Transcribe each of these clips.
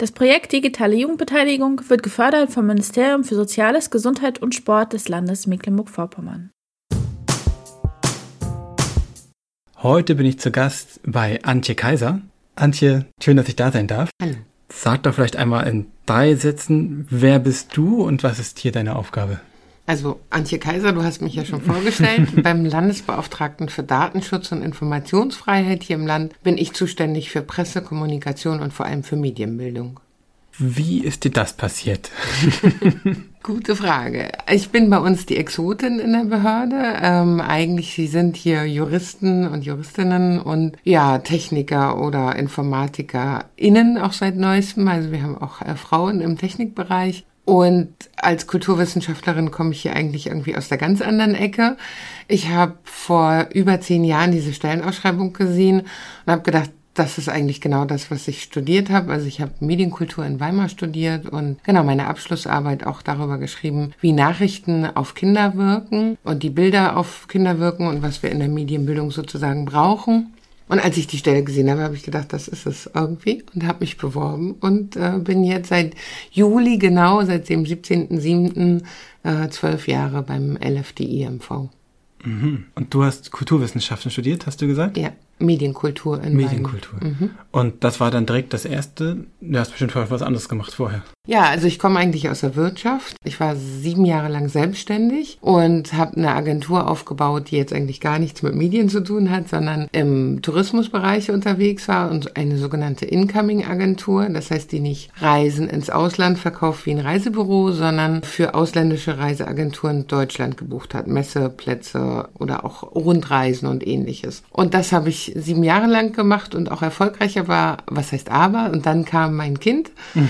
Das Projekt Digitale Jugendbeteiligung wird gefördert vom Ministerium für Soziales, Gesundheit und Sport des Landes Mecklenburg-Vorpommern. Heute bin ich zu Gast bei Antje Kaiser. Antje, schön, dass ich da sein darf. Hallo. Sag doch vielleicht einmal in drei Sätzen, wer bist du und was ist hier deine Aufgabe? Also Antje Kaiser, du hast mich ja schon vorgestellt. Beim Landesbeauftragten für Datenschutz und Informationsfreiheit hier im Land bin ich zuständig für Presse, Kommunikation und vor allem für Medienbildung. Wie ist dir das passiert? Gute Frage. Ich bin bei uns die Exotin in der Behörde. Ähm, eigentlich, sie sind hier Juristen und Juristinnen und ja, Techniker oder InformatikerInnen auch seit neuestem. Also wir haben auch äh, Frauen im Technikbereich. Und als Kulturwissenschaftlerin komme ich hier eigentlich irgendwie aus der ganz anderen Ecke. Ich habe vor über zehn Jahren diese Stellenausschreibung gesehen und habe gedacht, das ist eigentlich genau das, was ich studiert habe. Also ich habe Medienkultur in Weimar studiert und genau meine Abschlussarbeit auch darüber geschrieben, wie Nachrichten auf Kinder wirken und die Bilder auf Kinder wirken und was wir in der Medienbildung sozusagen brauchen. Und als ich die Stelle gesehen habe, habe ich gedacht, das ist es irgendwie und habe mich beworben und äh, bin jetzt seit Juli genau, seit dem 17.07. Äh, zwölf Jahre beim LFDI-MV. Mhm. Und du hast Kulturwissenschaften studiert, hast du gesagt? Ja. Medienkultur in Medienkultur. Mhm. Und das war dann direkt das erste. Du hast bestimmt vorher was anderes gemacht vorher. Ja, also ich komme eigentlich aus der Wirtschaft. Ich war sieben Jahre lang selbstständig und habe eine Agentur aufgebaut, die jetzt eigentlich gar nichts mit Medien zu tun hat, sondern im Tourismusbereich unterwegs war und eine sogenannte Incoming-Agentur. Das heißt, die nicht Reisen ins Ausland verkauft wie ein Reisebüro, sondern für ausländische Reiseagenturen Deutschland gebucht hat. Messeplätze oder auch Rundreisen und ähnliches. Und das habe ich sieben Jahre lang gemacht und auch erfolgreicher war. Was heißt aber? Und dann kam mein Kind.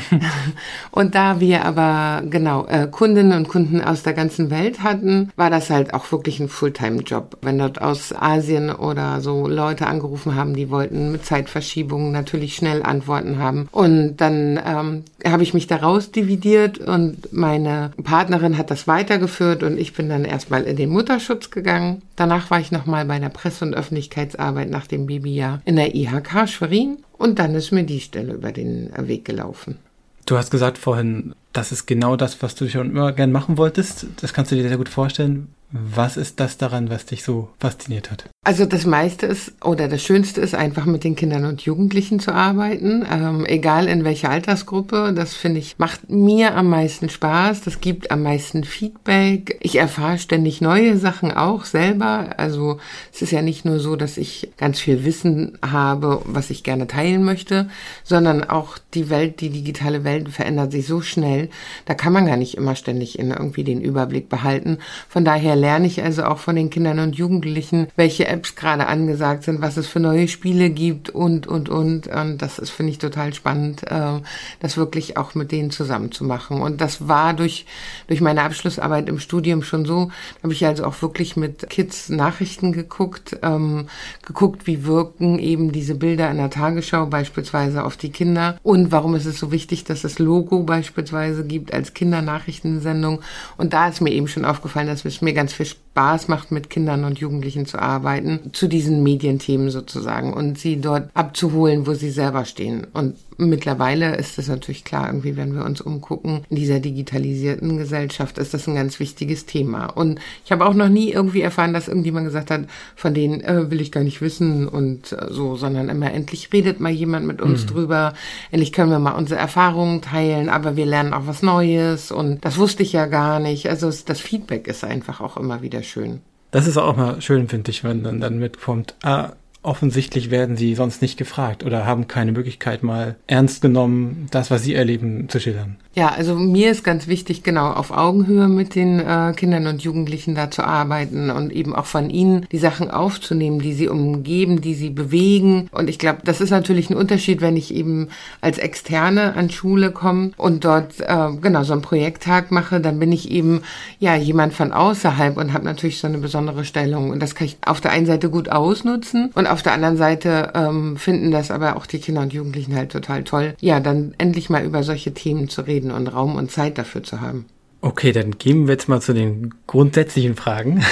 Und da wir aber genau äh, Kundinnen und Kunden aus der ganzen Welt hatten, war das halt auch wirklich ein Fulltime-Job. Wenn dort aus Asien oder so Leute angerufen haben, die wollten mit Zeitverschiebungen natürlich schnell Antworten haben. Und dann ähm, habe ich mich daraus dividiert und meine Partnerin hat das weitergeführt und ich bin dann erstmal in den Mutterschutz gegangen. Danach war ich nochmal bei der Presse- und Öffentlichkeitsarbeit nach dem Babyjahr in der IHK Schwerin und dann ist mir die Stelle über den Weg gelaufen. Du hast gesagt vorhin, das ist genau das, was du schon immer gern machen wolltest. Das kannst du dir sehr gut vorstellen. Was ist das daran, was dich so fasziniert hat? Also das meiste ist oder das Schönste ist einfach mit den Kindern und Jugendlichen zu arbeiten, ähm, egal in welcher Altersgruppe. Das finde ich macht mir am meisten Spaß. Das gibt am meisten Feedback. Ich erfahre ständig neue Sachen auch selber. Also es ist ja nicht nur so, dass ich ganz viel Wissen habe, was ich gerne teilen möchte, sondern auch die Welt, die digitale Welt verändert sich so schnell. Da kann man gar nicht immer ständig in irgendwie den Überblick behalten. Von daher lerne ich also auch von den Kindern und Jugendlichen, welche Apps gerade angesagt sind, was es für neue Spiele gibt und, und, und. Und das ist, finde ich, total spannend, äh, das wirklich auch mit denen zusammen zu machen. Und das war durch, durch meine Abschlussarbeit im Studium schon so. Da habe ich also auch wirklich mit Kids Nachrichten geguckt, ähm, geguckt, wie wirken eben diese Bilder in der Tagesschau beispielsweise auf die Kinder und warum ist es so wichtig, dass es Logo beispielsweise gibt als Kindernachrichtensendung. Und da ist mir eben schon aufgefallen, dass es mir ganz Spaß macht, mit Kindern und Jugendlichen zu arbeiten, zu diesen Medienthemen sozusagen und sie dort abzuholen, wo sie selber stehen. Und mittlerweile ist es natürlich klar, irgendwie, wenn wir uns umgucken, in dieser digitalisierten Gesellschaft ist das ein ganz wichtiges Thema. Und ich habe auch noch nie irgendwie erfahren, dass irgendjemand gesagt hat, von denen äh, will ich gar nicht wissen und äh, so, sondern immer endlich redet mal jemand mit uns mhm. drüber, endlich können wir mal unsere Erfahrungen teilen, aber wir lernen auch was Neues und das wusste ich ja gar nicht. Also das Feedback ist einfach auch immer wieder schön. Das ist auch mal schön, finde ich, wenn dann, dann mitkommt, ah, offensichtlich werden sie sonst nicht gefragt oder haben keine Möglichkeit mal ernst genommen, das, was sie erleben, zu schildern. Ja, also mir ist ganz wichtig, genau auf Augenhöhe mit den äh, Kindern und Jugendlichen da zu arbeiten und eben auch von ihnen die Sachen aufzunehmen, die sie umgeben, die sie bewegen. Und ich glaube, das ist natürlich ein Unterschied, wenn ich eben als Externe an Schule komme und dort äh, genau so einen Projekttag mache, dann bin ich eben ja jemand von außerhalb und habe natürlich so eine besondere Stellung. Und das kann ich auf der einen Seite gut ausnutzen und auf der anderen Seite ähm, finden das aber auch die Kinder und Jugendlichen halt total toll, ja, dann endlich mal über solche Themen zu reden und Raum und Zeit dafür zu haben. Okay, dann gehen wir jetzt mal zu den grundsätzlichen Fragen.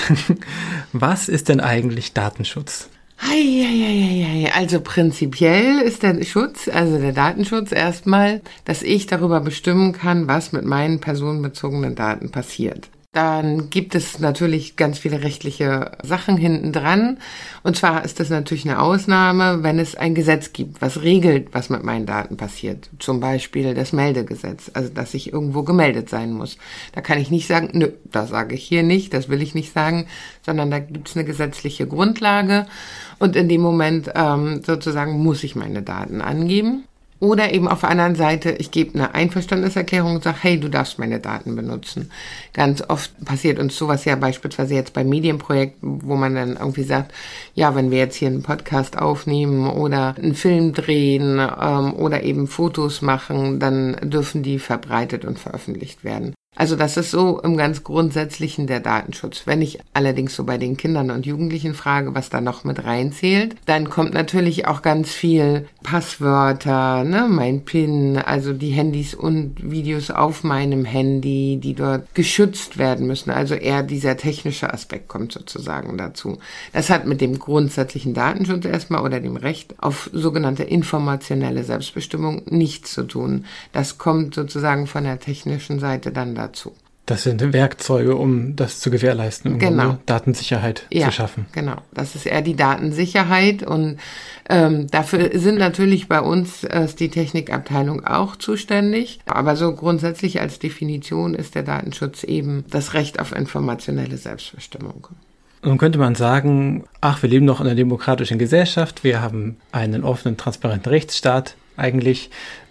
Was ist denn eigentlich Datenschutz? Also prinzipiell ist der Schutz, also der Datenschutz erstmal, dass ich darüber bestimmen kann, was mit meinen personenbezogenen Daten passiert. Dann gibt es natürlich ganz viele rechtliche Sachen hinten dran. Und zwar ist das natürlich eine Ausnahme, wenn es ein Gesetz gibt, was regelt, was mit meinen Daten passiert. Zum Beispiel das Meldegesetz, also dass ich irgendwo gemeldet sein muss. Da kann ich nicht sagen, nö, das sage ich hier nicht, das will ich nicht sagen, sondern da gibt es eine gesetzliche Grundlage. Und in dem Moment ähm, sozusagen muss ich meine Daten angeben. Oder eben auf der anderen Seite, ich gebe eine Einverständniserklärung und sage, hey, du darfst meine Daten benutzen. Ganz oft passiert uns sowas ja beispielsweise jetzt bei Medienprojekten, wo man dann irgendwie sagt, ja, wenn wir jetzt hier einen Podcast aufnehmen oder einen Film drehen ähm, oder eben Fotos machen, dann dürfen die verbreitet und veröffentlicht werden. Also das ist so im ganz Grundsätzlichen der Datenschutz. Wenn ich allerdings so bei den Kindern und Jugendlichen frage, was da noch mit reinzählt, dann kommt natürlich auch ganz viel Passwörter, ne, mein PIN, also die Handys und Videos auf meinem Handy, die dort geschützt werden müssen. Also eher dieser technische Aspekt kommt sozusagen dazu. Das hat mit dem grundsätzlichen Datenschutz erstmal oder dem Recht auf sogenannte informationelle Selbstbestimmung nichts zu tun. Das kommt sozusagen von der technischen Seite dann dazu dazu. Das sind Werkzeuge, um das zu gewährleisten, um genau. Datensicherheit ja, zu schaffen. Genau, das ist eher die Datensicherheit und ähm, dafür sind natürlich bei uns äh, die Technikabteilung auch zuständig. Aber so grundsätzlich als Definition ist der Datenschutz eben das Recht auf informationelle Selbstbestimmung. Nun könnte man sagen, ach, wir leben noch in einer demokratischen Gesellschaft, wir haben einen offenen, transparenten Rechtsstaat eigentlich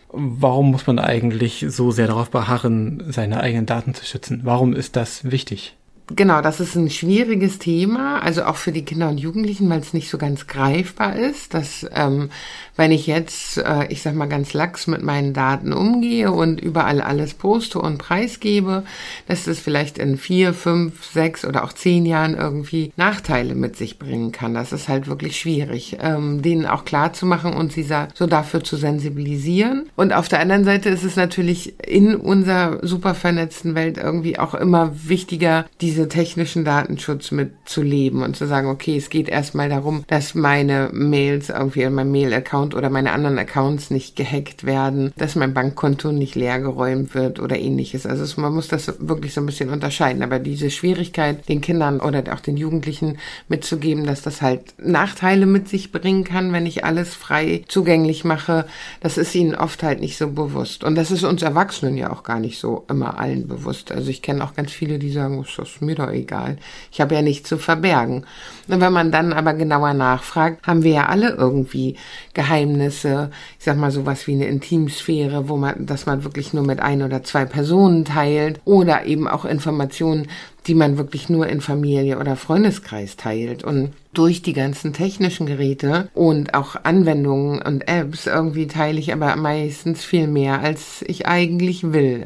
warum muss man eigentlich so sehr darauf beharren, seine eigenen Daten zu schützen? Warum ist das wichtig? Genau, das ist ein schwieriges Thema, also auch für die Kinder und Jugendlichen, weil es nicht so ganz greifbar ist, dass ähm, wenn ich jetzt, äh, ich sag mal ganz lax mit meinen Daten umgehe und überall alles poste und preisgebe, dass das vielleicht in vier, fünf, sechs oder auch zehn Jahren irgendwie Nachteile mit sich bringen kann. Das ist halt wirklich schwierig, ähm, denen auch klar zu machen und sie so dafür zu sensibilisieren. Und auf der anderen Seite ist es natürlich in unserer super vernetzten Welt irgendwie auch immer wichtiger, diese diese technischen Datenschutz mitzuleben und zu sagen, okay, es geht erstmal darum, dass meine Mails irgendwie in meinem Mail-Account oder meine anderen Accounts nicht gehackt werden, dass mein Bankkonto nicht leergeräumt wird oder ähnliches. Also es, man muss das wirklich so ein bisschen unterscheiden. Aber diese Schwierigkeit, den Kindern oder auch den Jugendlichen mitzugeben, dass das halt Nachteile mit sich bringen kann, wenn ich alles frei zugänglich mache, das ist ihnen oft halt nicht so bewusst. Und das ist uns Erwachsenen ja auch gar nicht so immer allen bewusst. Also ich kenne auch ganz viele, die sagen, oh, das ist mir doch egal. Ich habe ja nichts zu verbergen. Und wenn man dann aber genauer nachfragt, haben wir ja alle irgendwie Geheimnisse, ich sag mal sowas wie eine Intimsphäre, wo man, dass man wirklich nur mit ein oder zwei Personen teilt oder eben auch Informationen, die man wirklich nur in Familie oder Freundeskreis teilt. Und durch die ganzen technischen Geräte und auch Anwendungen und Apps irgendwie teile ich aber meistens viel mehr, als ich eigentlich will.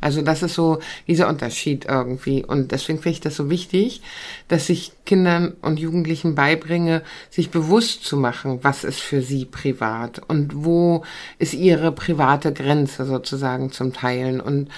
Also das ist so dieser Unterschied irgendwie. Und deswegen finde ich das so wichtig, dass ich Kindern und Jugendlichen beibringe, sich bewusst zu machen, was ist für sie privat und wo ist ihre private Grenze sozusagen zum Teilen. Und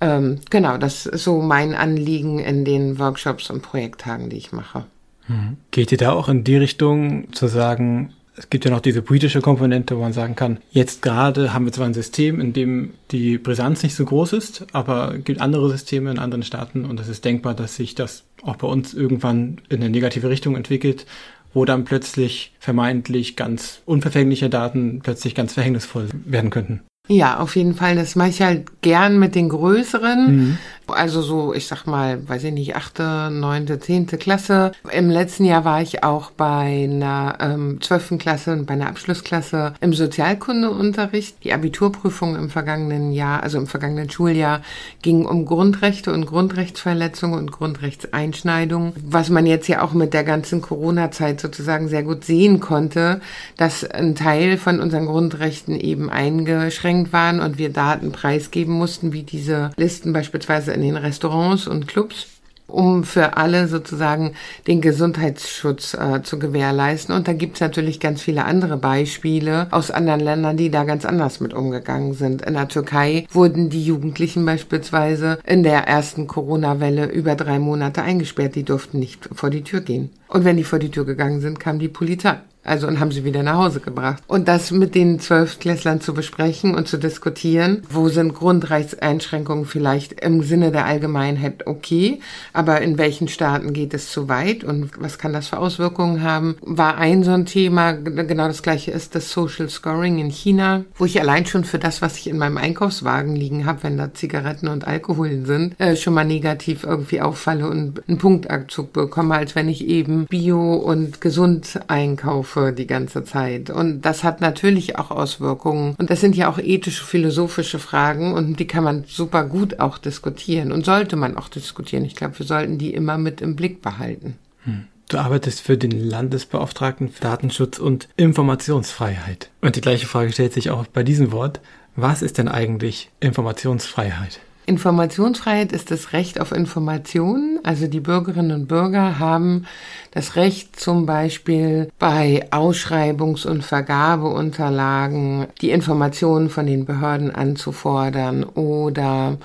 ähm, genau, das ist so mein Anliegen in den Workshops und Projekttagen, die ich mache. Mhm. Geht ihr da auch in die Richtung zu sagen, es gibt ja noch diese politische Komponente, wo man sagen kann, jetzt gerade haben wir zwar ein System, in dem die Brisanz nicht so groß ist, aber es gibt andere Systeme in anderen Staaten und es ist denkbar, dass sich das auch bei uns irgendwann in eine negative Richtung entwickelt, wo dann plötzlich vermeintlich ganz unverfängliche Daten plötzlich ganz verhängnisvoll werden könnten. Ja, auf jeden Fall. Das mache ich halt gern mit den größeren. Mhm. Also so, ich sag mal, weiß ich nicht, achte, neunte, zehnte Klasse. Im letzten Jahr war ich auch bei einer ähm, zwölften Klasse und bei einer Abschlussklasse im Sozialkundeunterricht. Die Abiturprüfung im vergangenen Jahr, also im vergangenen Schuljahr, ging um Grundrechte und Grundrechtsverletzungen und Grundrechtseinschneidungen. Was man jetzt ja auch mit der ganzen Corona-Zeit sozusagen sehr gut sehen konnte, dass ein Teil von unseren Grundrechten eben eingeschränkt waren und wir Daten preisgeben mussten, wie diese Listen beispielsweise in den Restaurants und Clubs um für alle sozusagen den Gesundheitsschutz äh, zu gewährleisten. Und da gibt's natürlich ganz viele andere Beispiele aus anderen Ländern, die da ganz anders mit umgegangen sind. In der Türkei wurden die Jugendlichen beispielsweise in der ersten Corona-Welle über drei Monate eingesperrt. Die durften nicht vor die Tür gehen. Und wenn die vor die Tür gegangen sind, kam die Polizei. Also und haben sie wieder nach Hause gebracht. Und das mit den Zwölftklässlern zu besprechen und zu diskutieren, wo sind Grundrechtseinschränkungen vielleicht im Sinne der Allgemeinheit okay, aber in welchen Staaten geht es zu weit und was kann das für Auswirkungen haben, war ein so ein Thema. Genau das gleiche ist das Social Scoring in China, wo ich allein schon für das, was ich in meinem Einkaufswagen liegen habe, wenn da Zigaretten und Alkohol sind, äh, schon mal negativ irgendwie auffalle und einen Punktabzug bekomme, als wenn ich eben bio und gesund einkaufe Katastrophe die ganze Zeit. Und das hat natürlich auch Auswirkungen. Und das sind ja auch ethische, philosophische Fragen und die kann man super gut auch diskutieren und sollte man auch diskutieren. Ich glaube, wir sollten die immer mit im Blick behalten. Hm. Du arbeitest für den Landesbeauftragten für Datenschutz und Informationsfreiheit. Und die gleiche Frage stellt sich auch bei diesem Wort. Was ist denn eigentlich Informationsfreiheit? Informationsfreiheit ist das Recht auf Informationen. Also die Bürgerinnen und Bürger haben das Recht zum Beispiel bei Ausschreibungs- und Vergabeunterlagen die Informationen von den Behörden anzufordern oder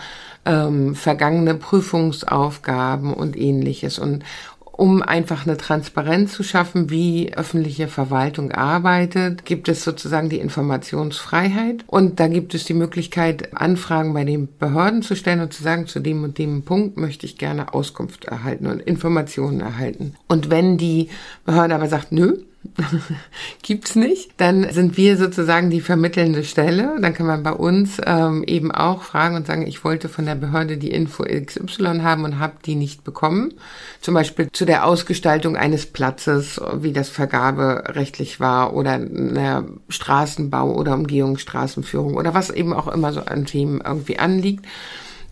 ähm, vergangene Prüfungsaufgaben und ähnliches. Und um einfach eine Transparenz zu schaffen, wie öffentliche Verwaltung arbeitet, gibt es sozusagen die Informationsfreiheit. Und da gibt es die Möglichkeit, Anfragen bei den Behörden zu stellen und zu sagen, zu dem und dem Punkt möchte ich gerne Auskunft erhalten und Informationen erhalten. Und wenn die Behörde aber sagt, nö, gibt's nicht. Dann sind wir sozusagen die vermittelnde Stelle. Dann kann man bei uns ähm, eben auch fragen und sagen, ich wollte von der Behörde die Info XY haben und habe die nicht bekommen. Zum Beispiel zu der Ausgestaltung eines Platzes, wie das vergaberechtlich war oder einer Straßenbau oder Umgehungsstraßenführung oder was eben auch immer so an Themen irgendwie anliegt.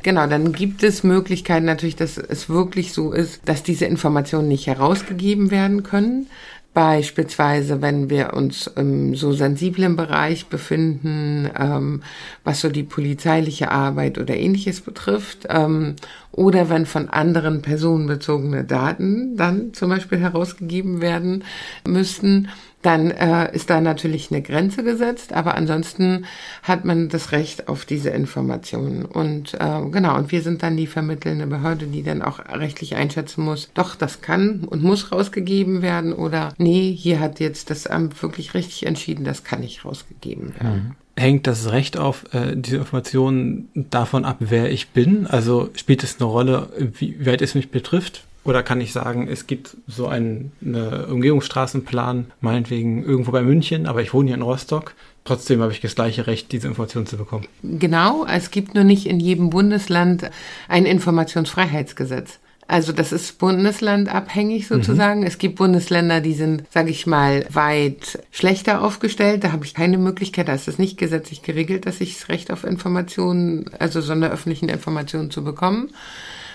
Genau, dann gibt es Möglichkeiten natürlich, dass es wirklich so ist, dass diese Informationen nicht herausgegeben werden können. Beispielsweise, wenn wir uns im so sensiblen Bereich befinden, ähm, was so die polizeiliche Arbeit oder ähnliches betrifft, ähm, oder wenn von anderen personenbezogene Daten dann zum Beispiel herausgegeben werden müssten, dann äh, ist da natürlich eine Grenze gesetzt, aber ansonsten hat man das Recht auf diese Informationen. Und äh, genau, und wir sind dann die vermittelnde Behörde, die dann auch rechtlich einschätzen muss, doch, das kann und muss rausgegeben werden oder nee, hier hat jetzt das Amt wirklich richtig entschieden, das kann nicht rausgegeben werden. Mhm. Hängt das Recht auf äh, diese Informationen davon ab, wer ich bin? Also spielt es eine Rolle, wie weit es mich betrifft? Oder kann ich sagen, es gibt so einen eine Umgehungsstraßenplan, meinetwegen irgendwo bei München, aber ich wohne hier in Rostock. Trotzdem habe ich das gleiche Recht, diese Informationen zu bekommen. Genau, es gibt nur nicht in jedem Bundesland ein Informationsfreiheitsgesetz. Also das ist bundeslandabhängig sozusagen. Mhm. Es gibt Bundesländer, die sind, sage ich mal, weit schlechter aufgestellt. Da habe ich keine Möglichkeit, da ist es nicht gesetzlich geregelt, dass ich das Recht auf Informationen, also so eine öffentlichen Informationen zu bekommen.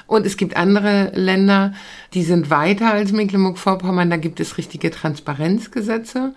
Und es gibt andere Länder, die sind weiter als Mecklenburg-Vorpommern. Da gibt es richtige Transparenzgesetze.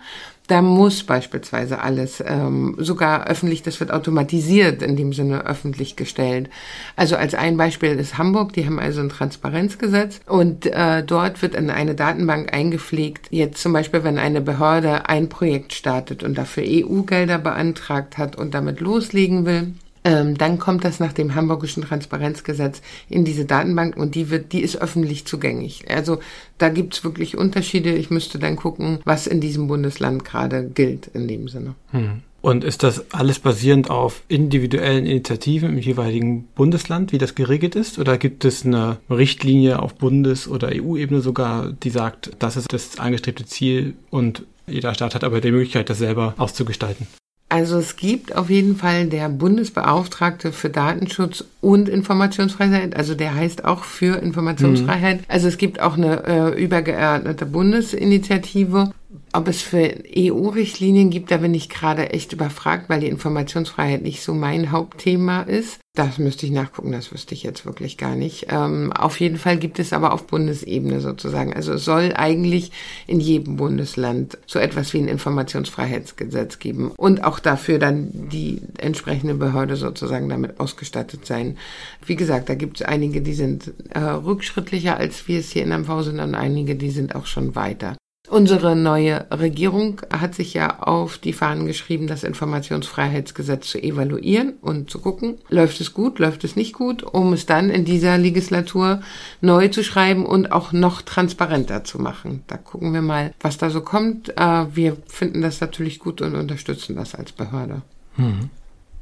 Da muss beispielsweise alles, ähm, sogar öffentlich, das wird automatisiert in dem Sinne öffentlich gestellt. Also als ein Beispiel ist Hamburg, die haben also ein Transparenzgesetz und äh, dort wird in eine Datenbank eingepflegt, jetzt zum Beispiel, wenn eine Behörde ein Projekt startet und dafür EU-Gelder beantragt hat und damit loslegen will, ähm, dann kommt das nach dem Hamburgischen Transparenzgesetz in diese Datenbank und die wird, die ist öffentlich zugänglich. Also da gibt's wirklich Unterschiede. Ich müsste dann gucken, was in diesem Bundesland gerade gilt in dem Sinne. Hm. Und ist das alles basierend auf individuellen Initiativen im jeweiligen Bundesland, wie das geregelt ist? Oder gibt es eine Richtlinie auf Bundes- oder EU-Ebene sogar, die sagt, das ist das angestrebte Ziel und jeder Staat hat aber die Möglichkeit, das selber auszugestalten? Also es gibt auf jeden Fall der Bundesbeauftragte für Datenschutz und Informationsfreiheit, also der heißt auch für Informationsfreiheit. Mhm. Also es gibt auch eine äh, übergeordnete Bundesinitiative ob es für EU-Richtlinien gibt, da bin ich gerade echt überfragt, weil die Informationsfreiheit nicht so mein Hauptthema ist. Das müsste ich nachgucken, das wüsste ich jetzt wirklich gar nicht. Ähm, auf jeden Fall gibt es aber auf Bundesebene sozusagen. Also es soll eigentlich in jedem Bundesland so etwas wie ein Informationsfreiheitsgesetz geben und auch dafür dann die entsprechende Behörde sozusagen damit ausgestattet sein. Wie gesagt, da gibt es einige, die sind äh, rückschrittlicher als wir es hier in MV sind und einige, die sind auch schon weiter. Unsere neue Regierung hat sich ja auf die Fahnen geschrieben, das Informationsfreiheitsgesetz zu evaluieren und zu gucken, läuft es gut, läuft es nicht gut, um es dann in dieser Legislatur neu zu schreiben und auch noch transparenter zu machen. Da gucken wir mal, was da so kommt. Äh, wir finden das natürlich gut und unterstützen das als Behörde. Hm.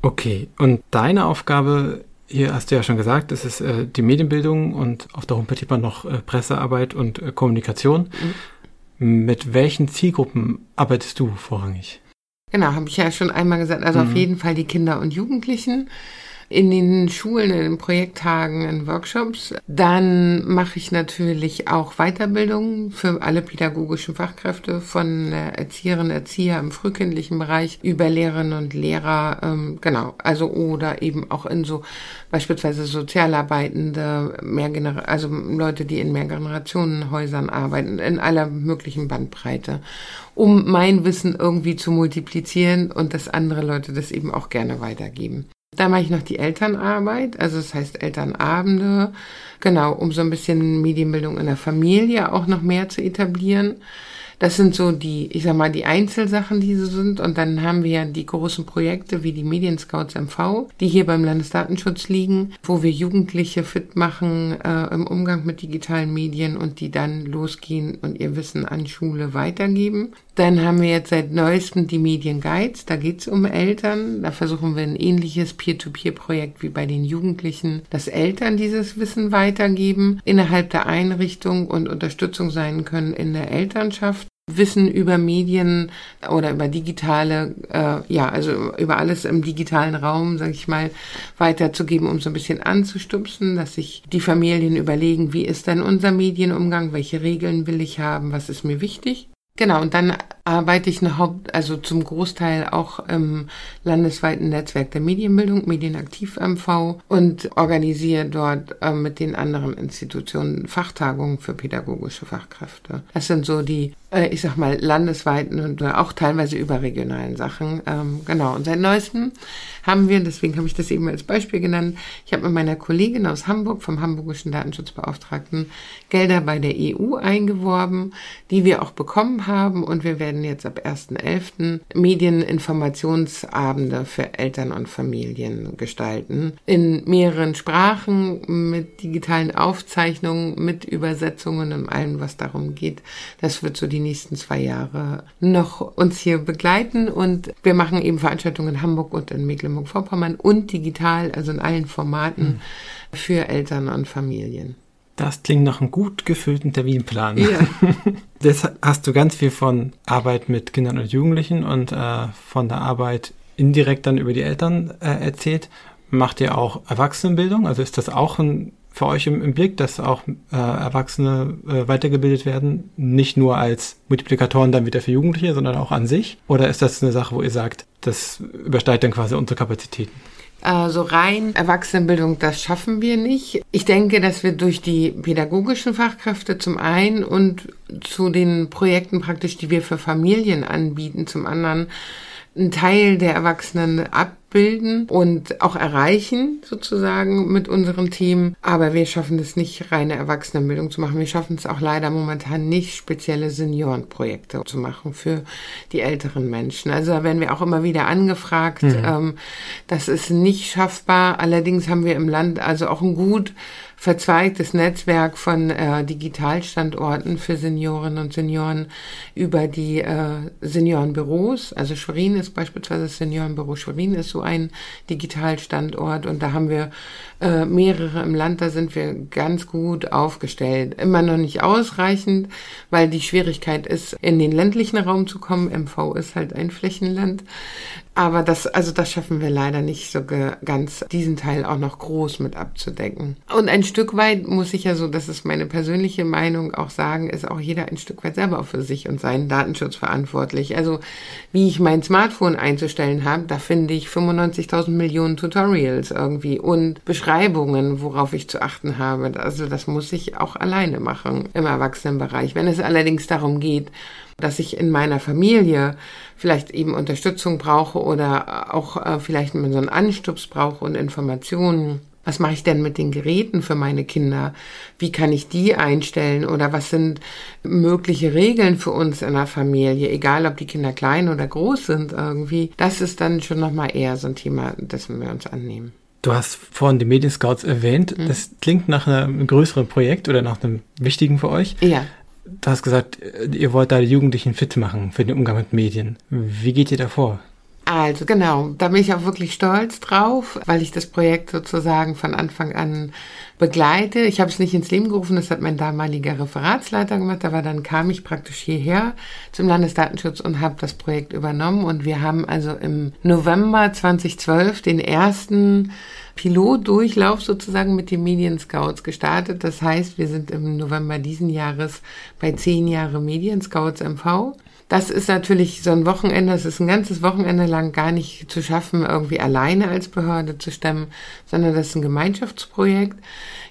Okay, und deine Aufgabe hier hast du ja schon gesagt, es ist äh, die Medienbildung und auf der Homepage hat man noch äh, Pressearbeit und äh, Kommunikation. Mhm. Mit welchen Zielgruppen arbeitest du vorrangig? Genau, habe ich ja schon einmal gesagt. Also mhm. auf jeden Fall die Kinder und Jugendlichen in den Schulen, in den Projekttagen, in Workshops. Dann mache ich natürlich auch Weiterbildungen für alle pädagogischen Fachkräfte von Erzieherinnen, Erzieher im frühkindlichen Bereich über Lehrerinnen und Lehrer, ähm, genau, also oder eben auch in so beispielsweise Sozialarbeitende, mehr also Leute, die in Mehrgenerationenhäusern arbeiten, in aller möglichen Bandbreite, um mein Wissen irgendwie zu multiplizieren und dass andere Leute das eben auch gerne weitergeben. Da mache ich noch die Elternarbeit, also das heißt Elternabende, genau, um so ein bisschen Medienbildung in der Familie auch noch mehr zu etablieren. Das sind so die, ich sag mal, die Einzelsachen, die so sind. Und dann haben wir ja die großen Projekte wie die Medienscouts MV, die hier beim Landesdatenschutz liegen, wo wir Jugendliche fit machen äh, im Umgang mit digitalen Medien und die dann losgehen und ihr Wissen an Schule weitergeben. Dann haben wir jetzt seit neuestem die Medienguides. Da geht's um Eltern. Da versuchen wir ein ähnliches Peer-to-Peer-Projekt wie bei den Jugendlichen, dass Eltern dieses Wissen weitergeben, innerhalb der Einrichtung und Unterstützung sein können in der Elternschaft. Wissen über Medien oder über digitale, äh, ja, also über alles im digitalen Raum, sage ich mal, weiterzugeben, um so ein bisschen anzustupsen, dass sich die Familien überlegen, wie ist denn unser Medienumgang, welche Regeln will ich haben, was ist mir wichtig. Genau, und dann arbeite ich eine also zum Großteil auch im landesweiten Netzwerk der Medienbildung, Medienaktiv MV und organisiere dort äh, mit den anderen Institutionen Fachtagungen für pädagogische Fachkräfte. Das sind so die, äh, ich sag mal, landesweiten und auch teilweise überregionalen Sachen. Ähm, genau, und seit neuestem haben wir, deswegen habe ich das eben als Beispiel genannt, ich habe mit meiner Kollegin aus Hamburg, vom Hamburgischen Datenschutzbeauftragten, Gelder bei der EU eingeworben, die wir auch bekommen haben und wir werden jetzt ab 1.11. Medieninformationsabende für Eltern und Familien gestalten. In mehreren Sprachen, mit digitalen Aufzeichnungen, mit Übersetzungen und allem, was darum geht. Das wird so die nächsten zwei Jahre noch uns hier begleiten und wir machen eben Veranstaltungen in Hamburg und in Mecklenburg Mecklenburg-Vorpommern und digital, also in allen Formaten mhm. für Eltern und Familien. Das klingt nach einem gut gefüllten Terminplan. Ja. Das hast du ganz viel von Arbeit mit Kindern und Jugendlichen und äh, von der Arbeit indirekt dann über die Eltern äh, erzählt. Macht ihr auch Erwachsenenbildung? Also ist das auch ein, für euch im, im Blick, dass auch äh, Erwachsene äh, weitergebildet werden? Nicht nur als Multiplikatoren dann wieder für Jugendliche, sondern auch an sich? Oder ist das eine Sache, wo ihr sagt, das übersteigt dann quasi unsere Kapazitäten. Also rein Erwachsenenbildung, das schaffen wir nicht. Ich denke, dass wir durch die pädagogischen Fachkräfte zum einen und zu den Projekten praktisch, die wir für Familien anbieten, zum anderen einen Teil der Erwachsenen abbilden und auch erreichen, sozusagen, mit unserem Team. Aber wir schaffen es nicht, reine Erwachsenenbildung zu machen. Wir schaffen es auch leider momentan nicht, spezielle Seniorenprojekte zu machen für die älteren Menschen. Also da werden wir auch immer wieder angefragt. Mhm. Ähm, das ist nicht schaffbar. Allerdings haben wir im Land also auch ein gut verzweigtes Netzwerk von äh, Digitalstandorten für Seniorinnen und Senioren über die äh, Seniorenbüros. Also Schwerin ist beispielsweise das Seniorenbüro Schwerin ist so ein Digitalstandort. Und da haben wir äh, mehrere im Land, da sind wir ganz gut aufgestellt. Immer noch nicht ausreichend, weil die Schwierigkeit ist, in den ländlichen Raum zu kommen. MV ist halt ein Flächenland. Aber das, also das schaffen wir leider nicht so ganz, diesen Teil auch noch groß mit abzudecken. Und ein Stück weit muss ich ja so, das ist meine persönliche Meinung, auch sagen, ist auch jeder ein Stück weit selber für sich und seinen Datenschutz verantwortlich. Also wie ich mein Smartphone einzustellen habe, da finde ich 95.000 Millionen Tutorials irgendwie und Beschreibungen, worauf ich zu achten habe. Also das muss ich auch alleine machen im Erwachsenenbereich. Wenn es allerdings darum geht, dass ich in meiner Familie vielleicht eben Unterstützung brauche oder auch äh, vielleicht so einen Anstups brauche und Informationen. Was mache ich denn mit den Geräten für meine Kinder? Wie kann ich die einstellen? Oder was sind mögliche Regeln für uns in der Familie? Egal, ob die Kinder klein oder groß sind irgendwie. Das ist dann schon nochmal eher so ein Thema, dessen wir uns annehmen. Du hast vorhin die Medienscouts erwähnt. Mhm. Das klingt nach einem größeren Projekt oder nach einem wichtigen für euch. Ja du hast gesagt, ihr wollt da die Jugendlichen fit machen für den Umgang mit Medien. Wie geht ihr da vor? Also genau, da bin ich auch wirklich stolz drauf, weil ich das Projekt sozusagen von Anfang an begleite. Ich habe es nicht ins Leben gerufen, das hat mein damaliger Referatsleiter gemacht, aber dann kam ich praktisch hierher zum Landesdatenschutz und habe das Projekt übernommen und wir haben also im November 2012 den ersten Pilotdurchlauf sozusagen mit den Medienscouts gestartet. Das heißt, wir sind im November diesen Jahres bei zehn Jahre Medienscouts MV. Das ist natürlich so ein Wochenende, es ist ein ganzes Wochenende lang gar nicht zu schaffen, irgendwie alleine als Behörde zu stemmen, sondern das ist ein Gemeinschaftsprojekt.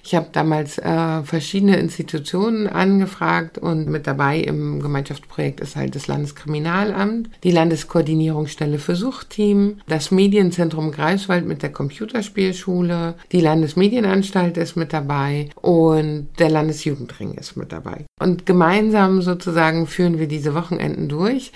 Ich habe damals äh, verschiedene Institutionen angefragt und mit dabei im Gemeinschaftsprojekt ist halt das Landeskriminalamt, die Landeskoordinierungsstelle für Suchtteam, das Medienzentrum Greifswald mit der Computerspielschule, die Landesmedienanstalt ist mit dabei und der Landesjugendring ist mit dabei. Und gemeinsam sozusagen führen wir diese Wochenenden durch.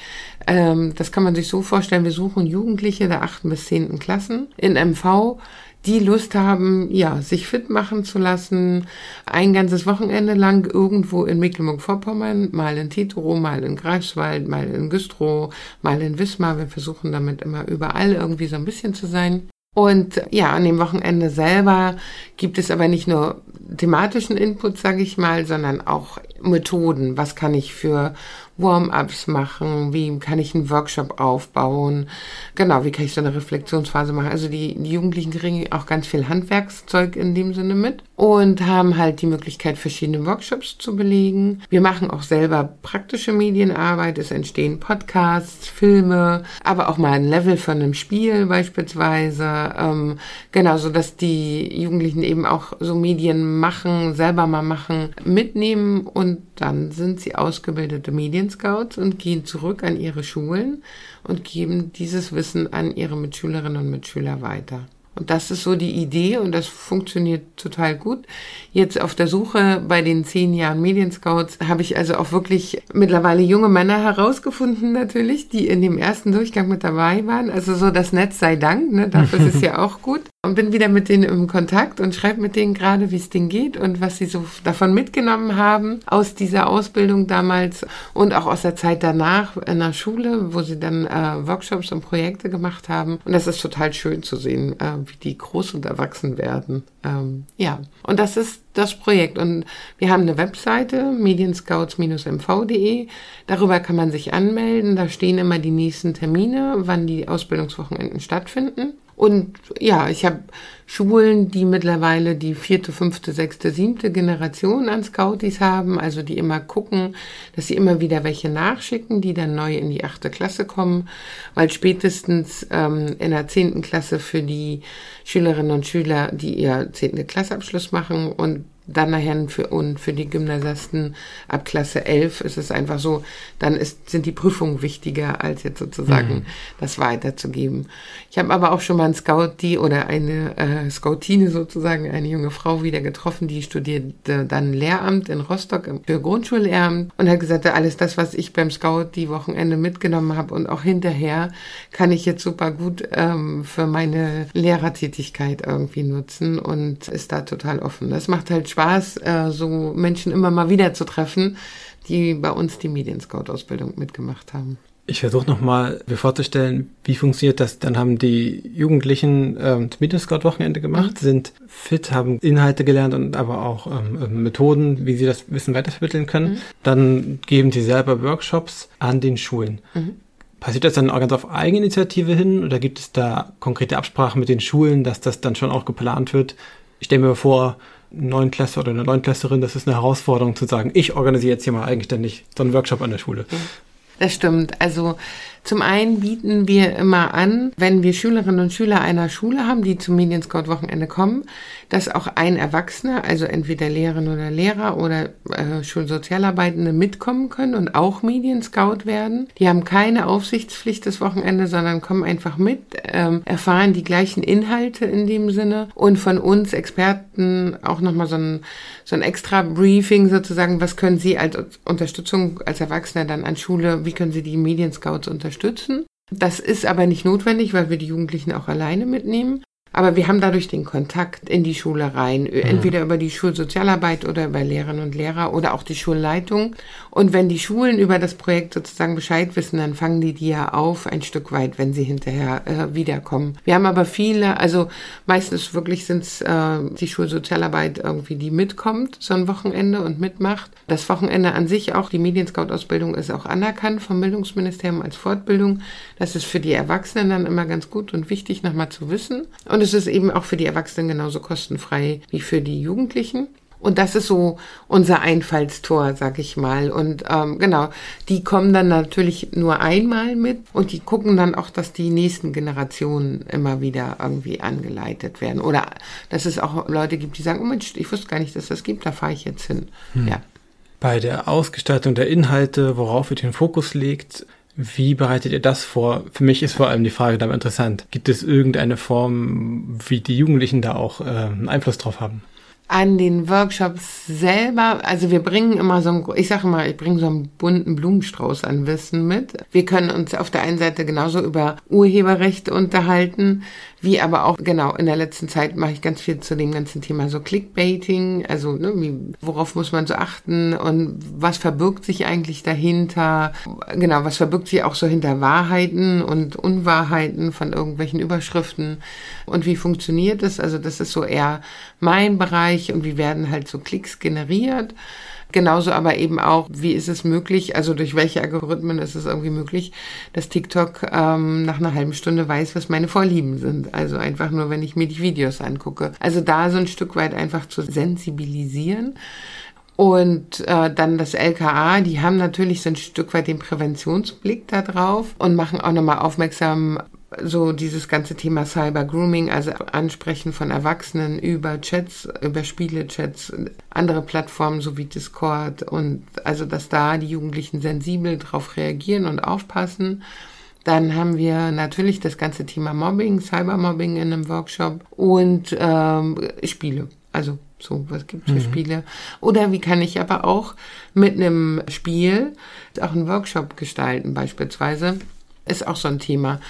Ähm, das kann man sich so vorstellen, wir suchen Jugendliche der achten bis zehnten Klassen in MV, die Lust haben, ja, sich fit machen zu lassen, ein ganzes Wochenende lang irgendwo in Mecklenburg-Vorpommern, mal in Titoro, mal in Greifswald, mal in Güstrow, mal in Wismar. Wir versuchen damit immer überall irgendwie so ein bisschen zu sein. Und ja, an dem Wochenende selber gibt es aber nicht nur thematischen Input, sage ich mal, sondern auch Methoden. Was kann ich für Warm-ups machen? Wie kann ich einen Workshop aufbauen? Genau, wie kann ich so eine Reflexionsphase machen? Also die, die Jugendlichen kriegen auch ganz viel Handwerkszeug in dem Sinne mit und haben halt die Möglichkeit, verschiedene Workshops zu belegen. Wir machen auch selber praktische Medienarbeit. Es entstehen Podcasts, Filme, aber auch mal ein Level von einem Spiel beispielsweise. Ähm, genau, so dass die Jugendlichen eben auch so Medien machen, selber mal machen, mitnehmen und dann sind sie ausgebildete Medienscouts und gehen zurück an ihre Schulen und geben dieses Wissen an ihre Mitschülerinnen und Mitschüler weiter. Und das ist so die Idee und das funktioniert total gut. Jetzt auf der Suche bei den zehn Jahren Medienscouts habe ich also auch wirklich mittlerweile junge Männer herausgefunden natürlich, die in dem ersten Durchgang mit dabei waren. Also so das Netz sei Dank, ne? dafür ist es ja auch gut und bin wieder mit denen im Kontakt und schreibe mit denen gerade, wie es denen geht und was sie so davon mitgenommen haben aus dieser Ausbildung damals und auch aus der Zeit danach in der Schule, wo sie dann äh, Workshops und Projekte gemacht haben. Und das ist total schön zu sehen, äh, wie die groß und erwachsen werden. Ähm, ja, und das ist das Projekt. Und wir haben eine Webseite, medienscouts-mv.de. Darüber kann man sich anmelden. Da stehen immer die nächsten Termine, wann die Ausbildungswochenenden stattfinden. Und ja, ich habe Schulen, die mittlerweile die vierte, fünfte, sechste, siebte Generation an Scouties haben, also die immer gucken, dass sie immer wieder welche nachschicken, die dann neu in die achte Klasse kommen, weil spätestens ähm, in der zehnten Klasse für die Schülerinnen und Schüler, die ihr zehnte Klassabschluss machen und dann nachher für, und für die Gymnasiasten ab Klasse 11 ist es einfach so, dann ist, sind die Prüfungen wichtiger, als jetzt sozusagen mhm. das weiterzugeben. Ich habe aber auch schon mal einen Scout, die oder eine äh, Scoutine sozusagen, eine junge Frau wieder getroffen, die studierte dann Lehramt in Rostock für Grundschullehramt und hat gesagt, alles das, was ich beim Scout die Wochenende mitgenommen habe und auch hinterher, kann ich jetzt super gut ähm, für meine Lehrertätigkeit irgendwie nutzen und ist da total offen. Das macht halt Spaß, äh, so Menschen immer mal wieder zu treffen, die bei uns die Medienscout-Ausbildung mitgemacht haben. Ich versuche nochmal mir vorzustellen, wie funktioniert das? Dann haben die Jugendlichen ähm, das Medienscout-Wochenende gemacht, mhm. sind fit, haben Inhalte gelernt und aber auch ähm, ähm Methoden, wie sie das Wissen weitervermitteln können. Mhm. Dann geben sie selber Workshops an den Schulen. Mhm Passiert das dann auch ganz auf Eigeninitiative hin oder gibt es da konkrete Absprachen mit den Schulen, dass das dann schon auch geplant wird? Ich stelle mir vor, Neunklässler oder eine Neunklässlerin, das ist eine Herausforderung zu sagen, ich organisiere jetzt hier mal eigenständig so einen Workshop an der Schule. Das stimmt. Also zum einen bieten wir immer an, wenn wir Schülerinnen und Schüler einer Schule haben, die zum Medienscout-Wochenende kommen, dass auch ein Erwachsener, also entweder Lehrerin oder Lehrer oder äh, Schulsozialarbeitende mitkommen können und auch Medienscout werden. Die haben keine Aufsichtspflicht das Wochenende, sondern kommen einfach mit, ähm, erfahren die gleichen Inhalte in dem Sinne und von uns Experten auch nochmal so ein, so ein extra Briefing sozusagen, was können Sie als Unterstützung als Erwachsener dann an Schule, wie können Sie die Medienscouts unterstützen? Unterstützen. Das ist aber nicht notwendig, weil wir die Jugendlichen auch alleine mitnehmen. Aber wir haben dadurch den Kontakt in die Schule rein, mhm. entweder über die Schulsozialarbeit oder über Lehrerinnen und Lehrer oder auch die Schulleitung. Und wenn die Schulen über das Projekt sozusagen Bescheid wissen, dann fangen die die ja auf ein Stück weit, wenn sie hinterher äh, wiederkommen. Wir haben aber viele, also meistens wirklich sind es äh, die Schulsozialarbeit irgendwie, die mitkommt, so ein Wochenende und mitmacht. Das Wochenende an sich auch, die Medienscout-Ausbildung ist auch anerkannt vom Bildungsministerium als Fortbildung. Das ist für die Erwachsenen dann immer ganz gut und wichtig, nochmal zu wissen. Und es ist eben auch für die Erwachsenen genauso kostenfrei wie für die Jugendlichen. Und das ist so unser Einfallstor, sag ich mal. Und ähm, genau, die kommen dann natürlich nur einmal mit und die gucken dann auch, dass die nächsten Generationen immer wieder irgendwie angeleitet werden. Oder dass es auch Leute gibt, die sagen, oh Mensch, ich wusste gar nicht, dass das gibt, da fahre ich jetzt hin. Hm. Ja. Bei der Ausgestaltung der Inhalte, worauf ihr den Fokus legt, wie bereitet ihr das vor? Für mich ist vor allem die Frage dabei interessant. Gibt es irgendeine Form, wie die Jugendlichen da auch äh, einen Einfluss drauf haben? An den Workshops selber, also wir bringen immer so ein, ich sage mal, ich bringe so einen bunten Blumenstrauß an Wissen mit. Wir können uns auf der einen Seite genauso über Urheberrechte unterhalten, wie aber auch, genau, in der letzten Zeit mache ich ganz viel zu dem ganzen Thema so Clickbaiting, also ne, wie, worauf muss man so achten und was verbirgt sich eigentlich dahinter, genau, was verbirgt sich auch so hinter Wahrheiten und Unwahrheiten von irgendwelchen Überschriften? Und wie funktioniert das? Also das ist so eher mein Bereich und wie werden halt so Klicks generiert. Genauso aber eben auch, wie ist es möglich, also durch welche Algorithmen ist es irgendwie möglich, dass TikTok ähm, nach einer halben Stunde weiß, was meine Vorlieben sind. Also einfach nur, wenn ich mir die Videos angucke. Also da so ein Stück weit einfach zu sensibilisieren. Und äh, dann das LKA, die haben natürlich so ein Stück weit den Präventionsblick da drauf und machen auch nochmal aufmerksam so dieses ganze Thema Cyber Grooming, also Ansprechen von Erwachsenen über Chats, über Spielechats, andere Plattformen sowie Discord und also, dass da die Jugendlichen sensibel drauf reagieren und aufpassen. Dann haben wir natürlich das ganze Thema Mobbing, Cybermobbing in einem Workshop und ähm, Spiele. Also so, was gibt es für mhm. Spiele? Oder wie kann ich aber auch mit einem Spiel auch einen Workshop gestalten beispielsweise? Ist auch so ein Thema.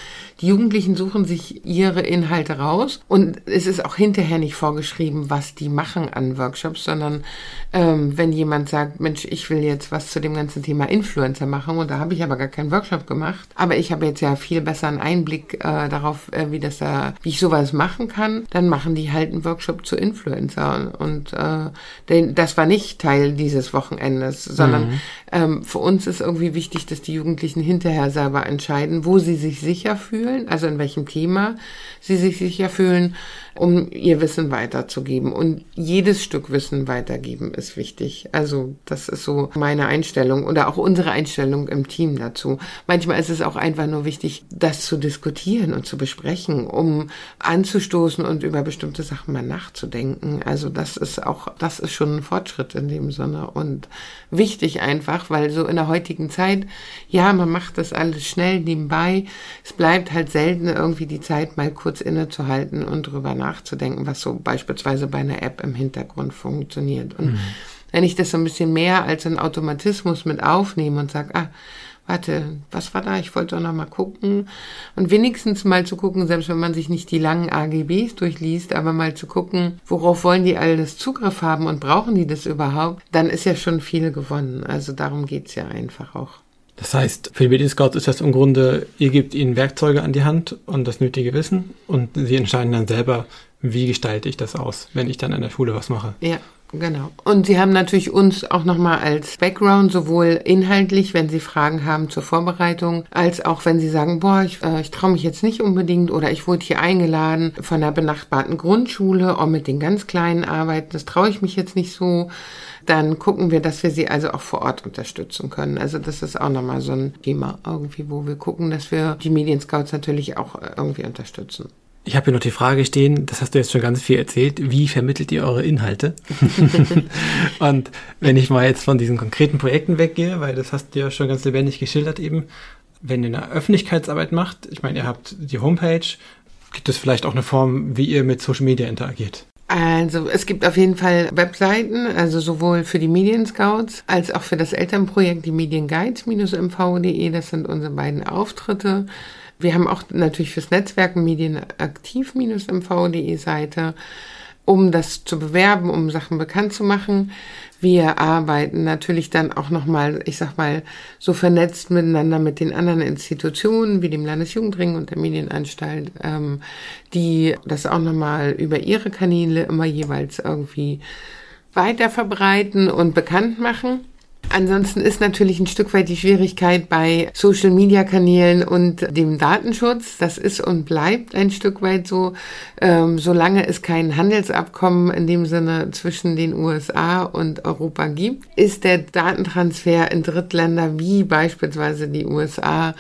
Die Jugendlichen suchen sich ihre Inhalte raus und es ist auch hinterher nicht vorgeschrieben, was die machen an Workshops, sondern ähm, wenn jemand sagt, Mensch, ich will jetzt was zu dem ganzen Thema Influencer machen und da habe ich aber gar keinen Workshop gemacht, aber ich habe jetzt ja viel besser einen Einblick äh, darauf, äh, wie das da, wie ich sowas machen kann, dann machen die halt einen Workshop zu Influencer und äh, denn das war nicht Teil dieses Wochenendes, sondern mhm. ähm, für uns ist irgendwie wichtig, dass die Jugendlichen hinterher selber entscheiden, wo sie sich sicher fühlen fühlen, also in welchem Thema sie sich sicher fühlen, um ihr Wissen weiterzugeben. Und jedes Stück Wissen weitergeben ist wichtig. Also das ist so meine Einstellung oder auch unsere Einstellung im Team dazu. Manchmal ist es auch einfach nur wichtig, das zu diskutieren und zu besprechen, um anzustoßen und über bestimmte Sachen mal nachzudenken. Also das ist auch, das ist schon ein Fortschritt in dem Sinne und wichtig einfach, weil so in der heutigen Zeit, ja, man macht das alles schnell nebenbei. Es bleibt halt selten irgendwie die Zeit, mal kurz innezuhalten und drüber nachzudenken, was so beispielsweise bei einer App im Hintergrund funktioniert. Und mhm. wenn ich das so ein bisschen mehr als ein Automatismus mit aufnehme und sage, ah, warte, was war da? Ich wollte doch noch mal gucken. Und wenigstens mal zu gucken, selbst wenn man sich nicht die langen AGBs durchliest, aber mal zu gucken, worauf wollen die alles Zugriff haben und brauchen die das überhaupt, dann ist ja schon viel gewonnen. Also darum geht's ja einfach auch. Das heißt, für die Medienscouts ist das im Grunde, ihr gebt ihnen Werkzeuge an die Hand und das nötige Wissen und sie entscheiden dann selber, wie gestalte ich das aus, wenn ich dann in der Schule was mache. Ja, Genau. Und Sie haben natürlich uns auch nochmal als Background, sowohl inhaltlich, wenn Sie Fragen haben zur Vorbereitung, als auch wenn Sie sagen, boah, ich, äh, ich traue mich jetzt nicht unbedingt oder ich wurde hier eingeladen von einer benachbarten Grundschule, auch mit den ganz kleinen Arbeiten, das traue ich mich jetzt nicht so. Dann gucken wir, dass wir sie also auch vor Ort unterstützen können. Also das ist auch nochmal so ein Thema irgendwie, wo wir gucken, dass wir die Medienscouts natürlich auch irgendwie unterstützen. Ich habe hier noch die Frage stehen, das hast du jetzt schon ganz viel erzählt, wie vermittelt ihr eure Inhalte? und wenn ich mal jetzt von diesen konkreten Projekten weggehe, weil das hast du ja schon ganz lebendig geschildert eben, wenn ihr eine Öffentlichkeitsarbeit macht, ich meine, ihr habt die Homepage, gibt es vielleicht auch eine Form, wie ihr mit Social Media interagiert? Also es gibt auf jeden Fall Webseiten, also sowohl für die Medienscouts als auch für das Elternprojekt die Medienguides-mv.de, das sind unsere beiden Auftritte. Wir haben auch natürlich fürs Netzwerk Medienaktiv-mv.de Seite, um das zu bewerben, um Sachen bekannt zu machen. Wir arbeiten natürlich dann auch nochmal, ich sag mal, so vernetzt miteinander mit den anderen Institutionen wie dem Landesjugendring und der Medienanstalt, ähm, die das auch nochmal über ihre Kanäle immer jeweils irgendwie weiter verbreiten und bekannt machen. Ansonsten ist natürlich ein Stück weit die Schwierigkeit bei Social-Media-Kanälen und dem Datenschutz. Das ist und bleibt ein Stück weit so, ähm, solange es kein Handelsabkommen in dem Sinne zwischen den USA und Europa gibt, ist der Datentransfer in Drittländer wie beispielsweise die USA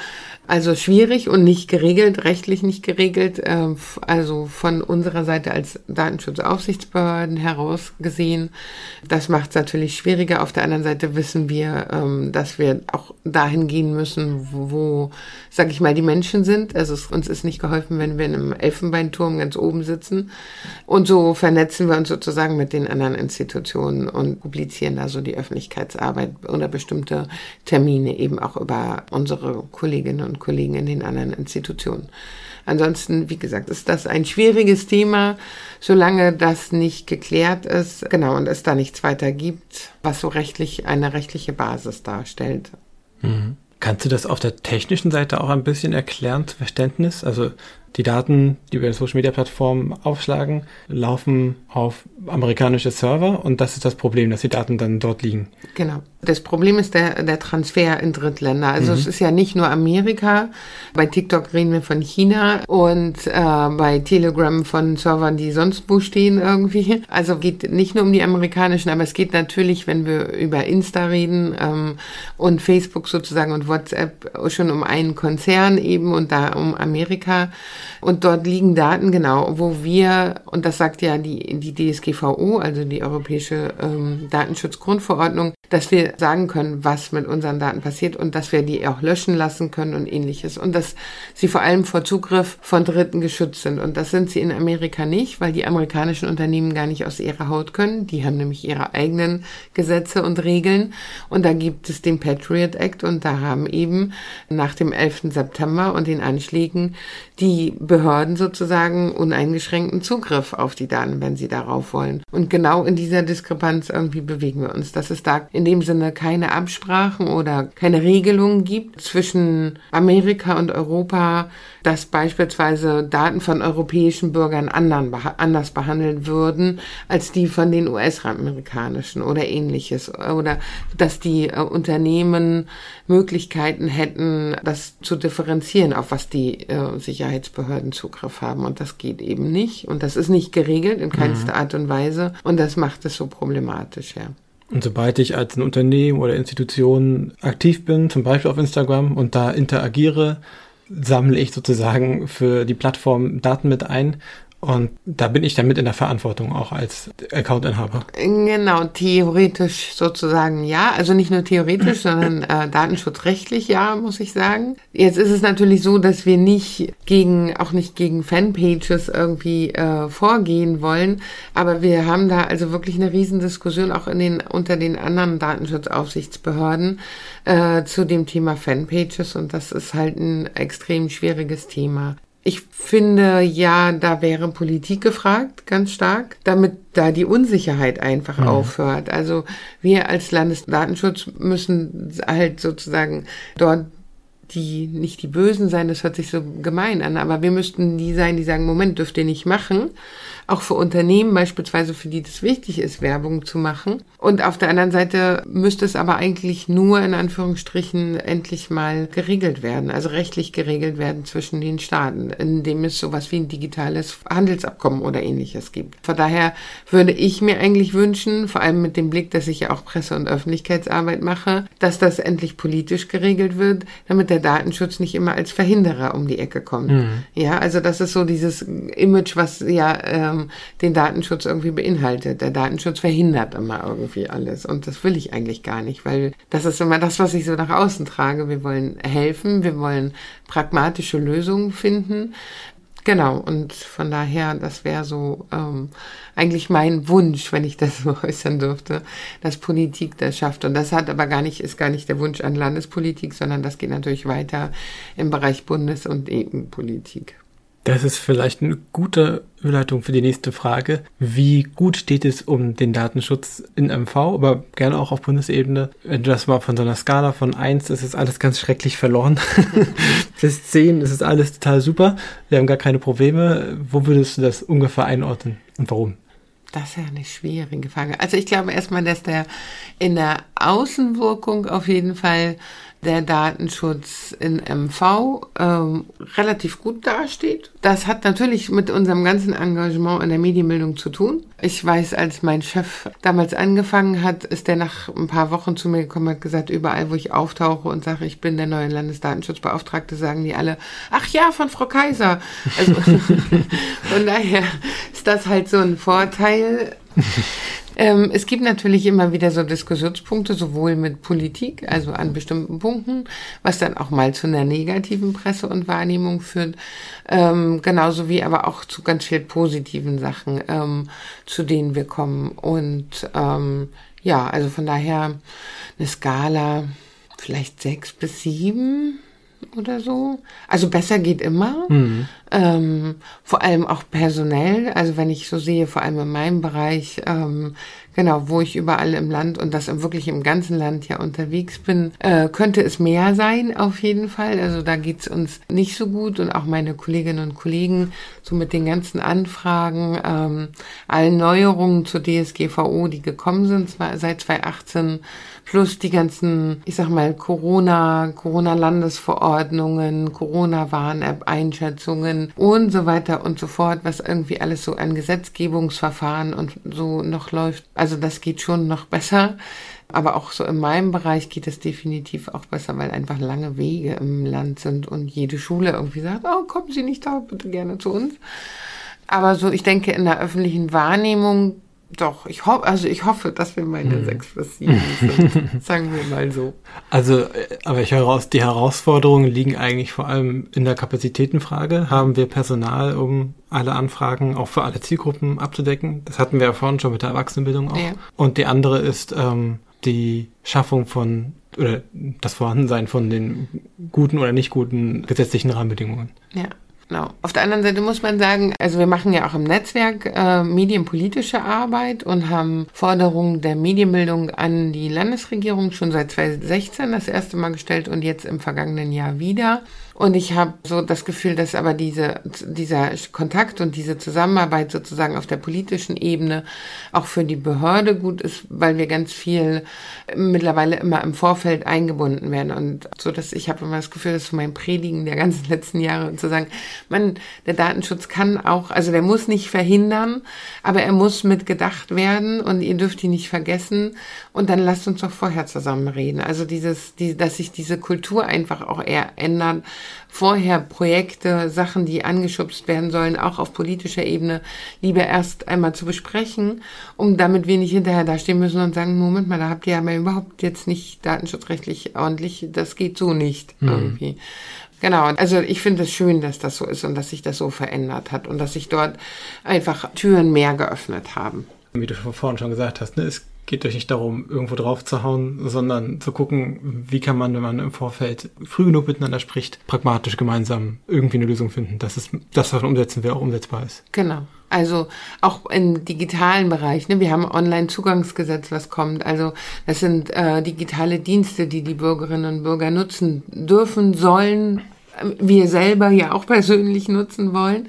also schwierig und nicht geregelt, rechtlich nicht geregelt. Ähm, also von unserer Seite als Datenschutzaufsichtsbehörden heraus gesehen. Das macht es natürlich schwieriger. Auf der anderen Seite wissen wir, ähm, dass wir auch dahin gehen müssen, wo, sag ich mal, die Menschen sind. Also uns ist nicht geholfen, wenn wir in einem Elfenbeinturm ganz oben sitzen. Und so vernetzen wir uns sozusagen mit den anderen Institutionen und publizieren da so die Öffentlichkeitsarbeit oder bestimmte Termine eben auch über unsere Kolleginnen und Kollegen in den anderen Institutionen. Ansonsten, wie gesagt, ist das ein schwieriges Thema, solange das nicht geklärt ist, genau, und es da nichts weiter gibt, was so rechtlich eine rechtliche Basis darstellt. Mhm. Kannst du das auf der technischen Seite auch ein bisschen erklären, Verständnis? Also die Daten, die wir in Social Media Plattformen aufschlagen, laufen auf amerikanische Server und das ist das Problem, dass die Daten dann dort liegen. Genau. Das Problem ist der, der Transfer in Drittländer. Also mhm. es ist ja nicht nur Amerika. Bei TikTok reden wir von China und äh, bei Telegram von Servern, die sonst wo stehen irgendwie. Also geht nicht nur um die amerikanischen, aber es geht natürlich, wenn wir über Insta reden ähm, und Facebook sozusagen und WhatsApp schon um einen Konzern eben und da um Amerika. Und dort liegen Daten, genau, wo wir, und das sagt ja die, die DSGVO, also die Europäische ähm, Datenschutzgrundverordnung, dass wir sagen können, was mit unseren Daten passiert und dass wir die auch löschen lassen können und ähnliches. Und dass sie vor allem vor Zugriff von Dritten geschützt sind. Und das sind sie in Amerika nicht, weil die amerikanischen Unternehmen gar nicht aus ihrer Haut können. Die haben nämlich ihre eigenen Gesetze und Regeln. Und da gibt es den Patriot Act und da haben eben nach dem 11. September und den Anschlägen die Behörden sozusagen uneingeschränkten Zugriff auf die Daten, wenn sie darauf wollen. Und genau in dieser Diskrepanz irgendwie bewegen wir uns, dass es da in dem Sinne keine Absprachen oder keine Regelungen gibt zwischen Amerika und Europa, dass beispielsweise Daten von europäischen Bürgern anderen, anders behandelt würden als die von den US-amerikanischen oder ähnliches. Oder dass die äh, Unternehmen Möglichkeiten hätten, das zu differenzieren, auf was die äh, Sicherheitsbehörden Zugriff haben. Und das geht eben nicht. Und das ist nicht geregelt in keinster mhm. Art und Weise. Und das macht es so problematisch, ja. Und sobald ich als ein Unternehmen oder Institution aktiv bin, zum Beispiel auf Instagram und da interagiere, sammle ich sozusagen für die Plattform Daten mit ein und da bin ich dann mit in der Verantwortung auch als Accountinhaber. Genau, theoretisch sozusagen ja. Also nicht nur theoretisch, sondern äh, datenschutzrechtlich ja, muss ich sagen. Jetzt ist es natürlich so, dass wir nicht gegen, auch nicht gegen Fanpages irgendwie äh, vorgehen wollen. Aber wir haben da also wirklich eine Riesendiskussion auch in den, unter den anderen Datenschutzaufsichtsbehörden äh, zu dem Thema Fanpages. Und das ist halt ein extrem schwieriges Thema. Ich finde, ja, da wäre Politik gefragt, ganz stark, damit da die Unsicherheit einfach mhm. aufhört. Also wir als Landesdatenschutz müssen halt sozusagen dort die, nicht die Bösen sein, das hört sich so gemein an, aber wir müssten die sein, die sagen, Moment, dürft ihr nicht machen auch für Unternehmen beispielsweise, für die das wichtig ist, Werbung zu machen. Und auf der anderen Seite müsste es aber eigentlich nur in Anführungsstrichen endlich mal geregelt werden, also rechtlich geregelt werden zwischen den Staaten, indem es sowas wie ein digitales Handelsabkommen oder ähnliches gibt. Von daher würde ich mir eigentlich wünschen, vor allem mit dem Blick, dass ich ja auch Presse- und Öffentlichkeitsarbeit mache, dass das endlich politisch geregelt wird, damit der Datenschutz nicht immer als Verhinderer um die Ecke kommt. Mhm. Ja, also das ist so dieses Image, was ja äh, ähm, den Datenschutz irgendwie beinhaltet. Der Datenschutz verhindert immer irgendwie alles. Und das will ich eigentlich gar nicht, weil das ist immer das, was ich so nach außen trage. Wir wollen helfen, wir wollen pragmatische Lösungen finden. Genau, und von daher, das wäre so ähm, eigentlich mein Wunsch, wenn ich das so äußern dürfte, dass Politik das schafft. Und das hat aber gar nicht, ist gar nicht der Wunsch an Landespolitik, sondern das geht natürlich weiter im Bereich Bundes- und EU-Politik. Das ist vielleicht eine gute Überleitung für die nächste Frage. Wie gut steht es um den Datenschutz in MV, aber gerne auch auf Bundesebene? Wenn du das mal von so einer Skala von eins, ist es alles ganz schrecklich verloren, bis zehn ist es alles total super. Wir haben gar keine Probleme. Wo würdest du das ungefähr einordnen und warum? Das ist ja eine schwierige Frage. Also ich glaube erstmal, dass der in der Außenwirkung auf jeden Fall der Datenschutz in MV ähm, relativ gut dasteht. Das hat natürlich mit unserem ganzen Engagement in der Medienbildung zu tun. Ich weiß, als mein Chef damals angefangen hat, ist der nach ein paar Wochen zu mir gekommen und hat gesagt, überall, wo ich auftauche und sage, ich bin der neue Landesdatenschutzbeauftragte, sagen die alle, ach ja, von Frau Kaiser. Also von daher ist das halt so ein Vorteil. Ähm, es gibt natürlich immer wieder so Diskussionspunkte, sowohl mit Politik, also an bestimmten Punkten, was dann auch mal zu einer negativen Presse und Wahrnehmung führt, ähm, genauso wie aber auch zu ganz viel positiven Sachen, ähm, zu denen wir kommen. Und ähm, ja, also von daher eine Skala vielleicht sechs bis sieben oder so. Also besser geht immer. Mhm. Ähm, vor allem auch personell. Also wenn ich so sehe, vor allem in meinem Bereich, ähm, genau, wo ich überall im Land und das wirklich im ganzen Land ja unterwegs bin, äh, könnte es mehr sein, auf jeden Fall. Also da geht's uns nicht so gut und auch meine Kolleginnen und Kollegen, so mit den ganzen Anfragen, ähm, allen Neuerungen zur DSGVO, die gekommen sind seit 2018, plus die ganzen, ich sag mal, Corona, Corona-Landesverordnungen, Corona-Warn-App-Einschätzungen und so weiter und so fort, was irgendwie alles so an Gesetzgebungsverfahren und so noch läuft. Also das geht schon noch besser. Aber auch so in meinem Bereich geht es definitiv auch besser, weil einfach lange Wege im Land sind und jede Schule irgendwie sagt, oh, kommen Sie nicht da, bitte gerne zu uns. Aber so, ich denke, in der öffentlichen Wahrnehmung doch, ich hoffe, also ich hoffe, dass wir meine hm. sechs bis sieben sind, sagen wir mal so. Also, äh, aber ich höre raus, die Herausforderungen liegen eigentlich vor allem in der Kapazitätenfrage. Haben wir Personal, um alle Anfragen auch für alle Zielgruppen abzudecken? Das hatten wir ja vorhin schon mit der Erwachsenenbildung auch. Ja. Und die andere ist ähm, die Schaffung von oder das Vorhandensein von den guten oder nicht guten gesetzlichen Rahmenbedingungen. Ja. Genau. Auf der anderen Seite muss man sagen, also wir machen ja auch im Netzwerk äh, medienpolitische Arbeit und haben Forderungen der Medienbildung an die Landesregierung schon seit 2016 das erste Mal gestellt und jetzt im vergangenen Jahr wieder. Und ich habe so das Gefühl, dass aber diese, dieser Kontakt und diese Zusammenarbeit sozusagen auf der politischen Ebene auch für die Behörde gut ist, weil wir ganz viel mittlerweile immer im Vorfeld eingebunden werden. Und so, dass ich habe immer das Gefühl, dass so mein Predigen der ganzen letzten Jahre zu sagen, man, der Datenschutz kann auch, also der muss nicht verhindern, aber er muss mitgedacht werden und ihr dürft ihn nicht vergessen. Und dann lasst uns doch vorher zusammen reden. Also dieses, die, dass sich diese Kultur einfach auch eher ändert vorher Projekte, Sachen, die angeschubst werden sollen, auch auf politischer Ebene lieber erst einmal zu besprechen, um damit wir nicht hinterher dastehen müssen und sagen, Moment mal, da habt ihr aber überhaupt jetzt nicht datenschutzrechtlich ordentlich, das geht so nicht mhm. irgendwie. Genau, also ich finde es schön, dass das so ist und dass sich das so verändert hat und dass sich dort einfach Türen mehr geöffnet haben. Wie du vorhin schon gesagt hast, ne, es geht euch nicht darum, irgendwo drauf zu hauen, sondern zu gucken, wie kann man, wenn man im Vorfeld früh genug miteinander spricht, pragmatisch gemeinsam irgendwie eine Lösung finden, dass es das, was man umsetzen will, auch umsetzbar ist. Genau. Also auch im digitalen Bereich. Ne? Wir haben Online-Zugangsgesetz, was kommt. Also das sind äh, digitale Dienste, die die Bürgerinnen und Bürger nutzen dürfen, sollen, wir selber ja auch persönlich nutzen wollen.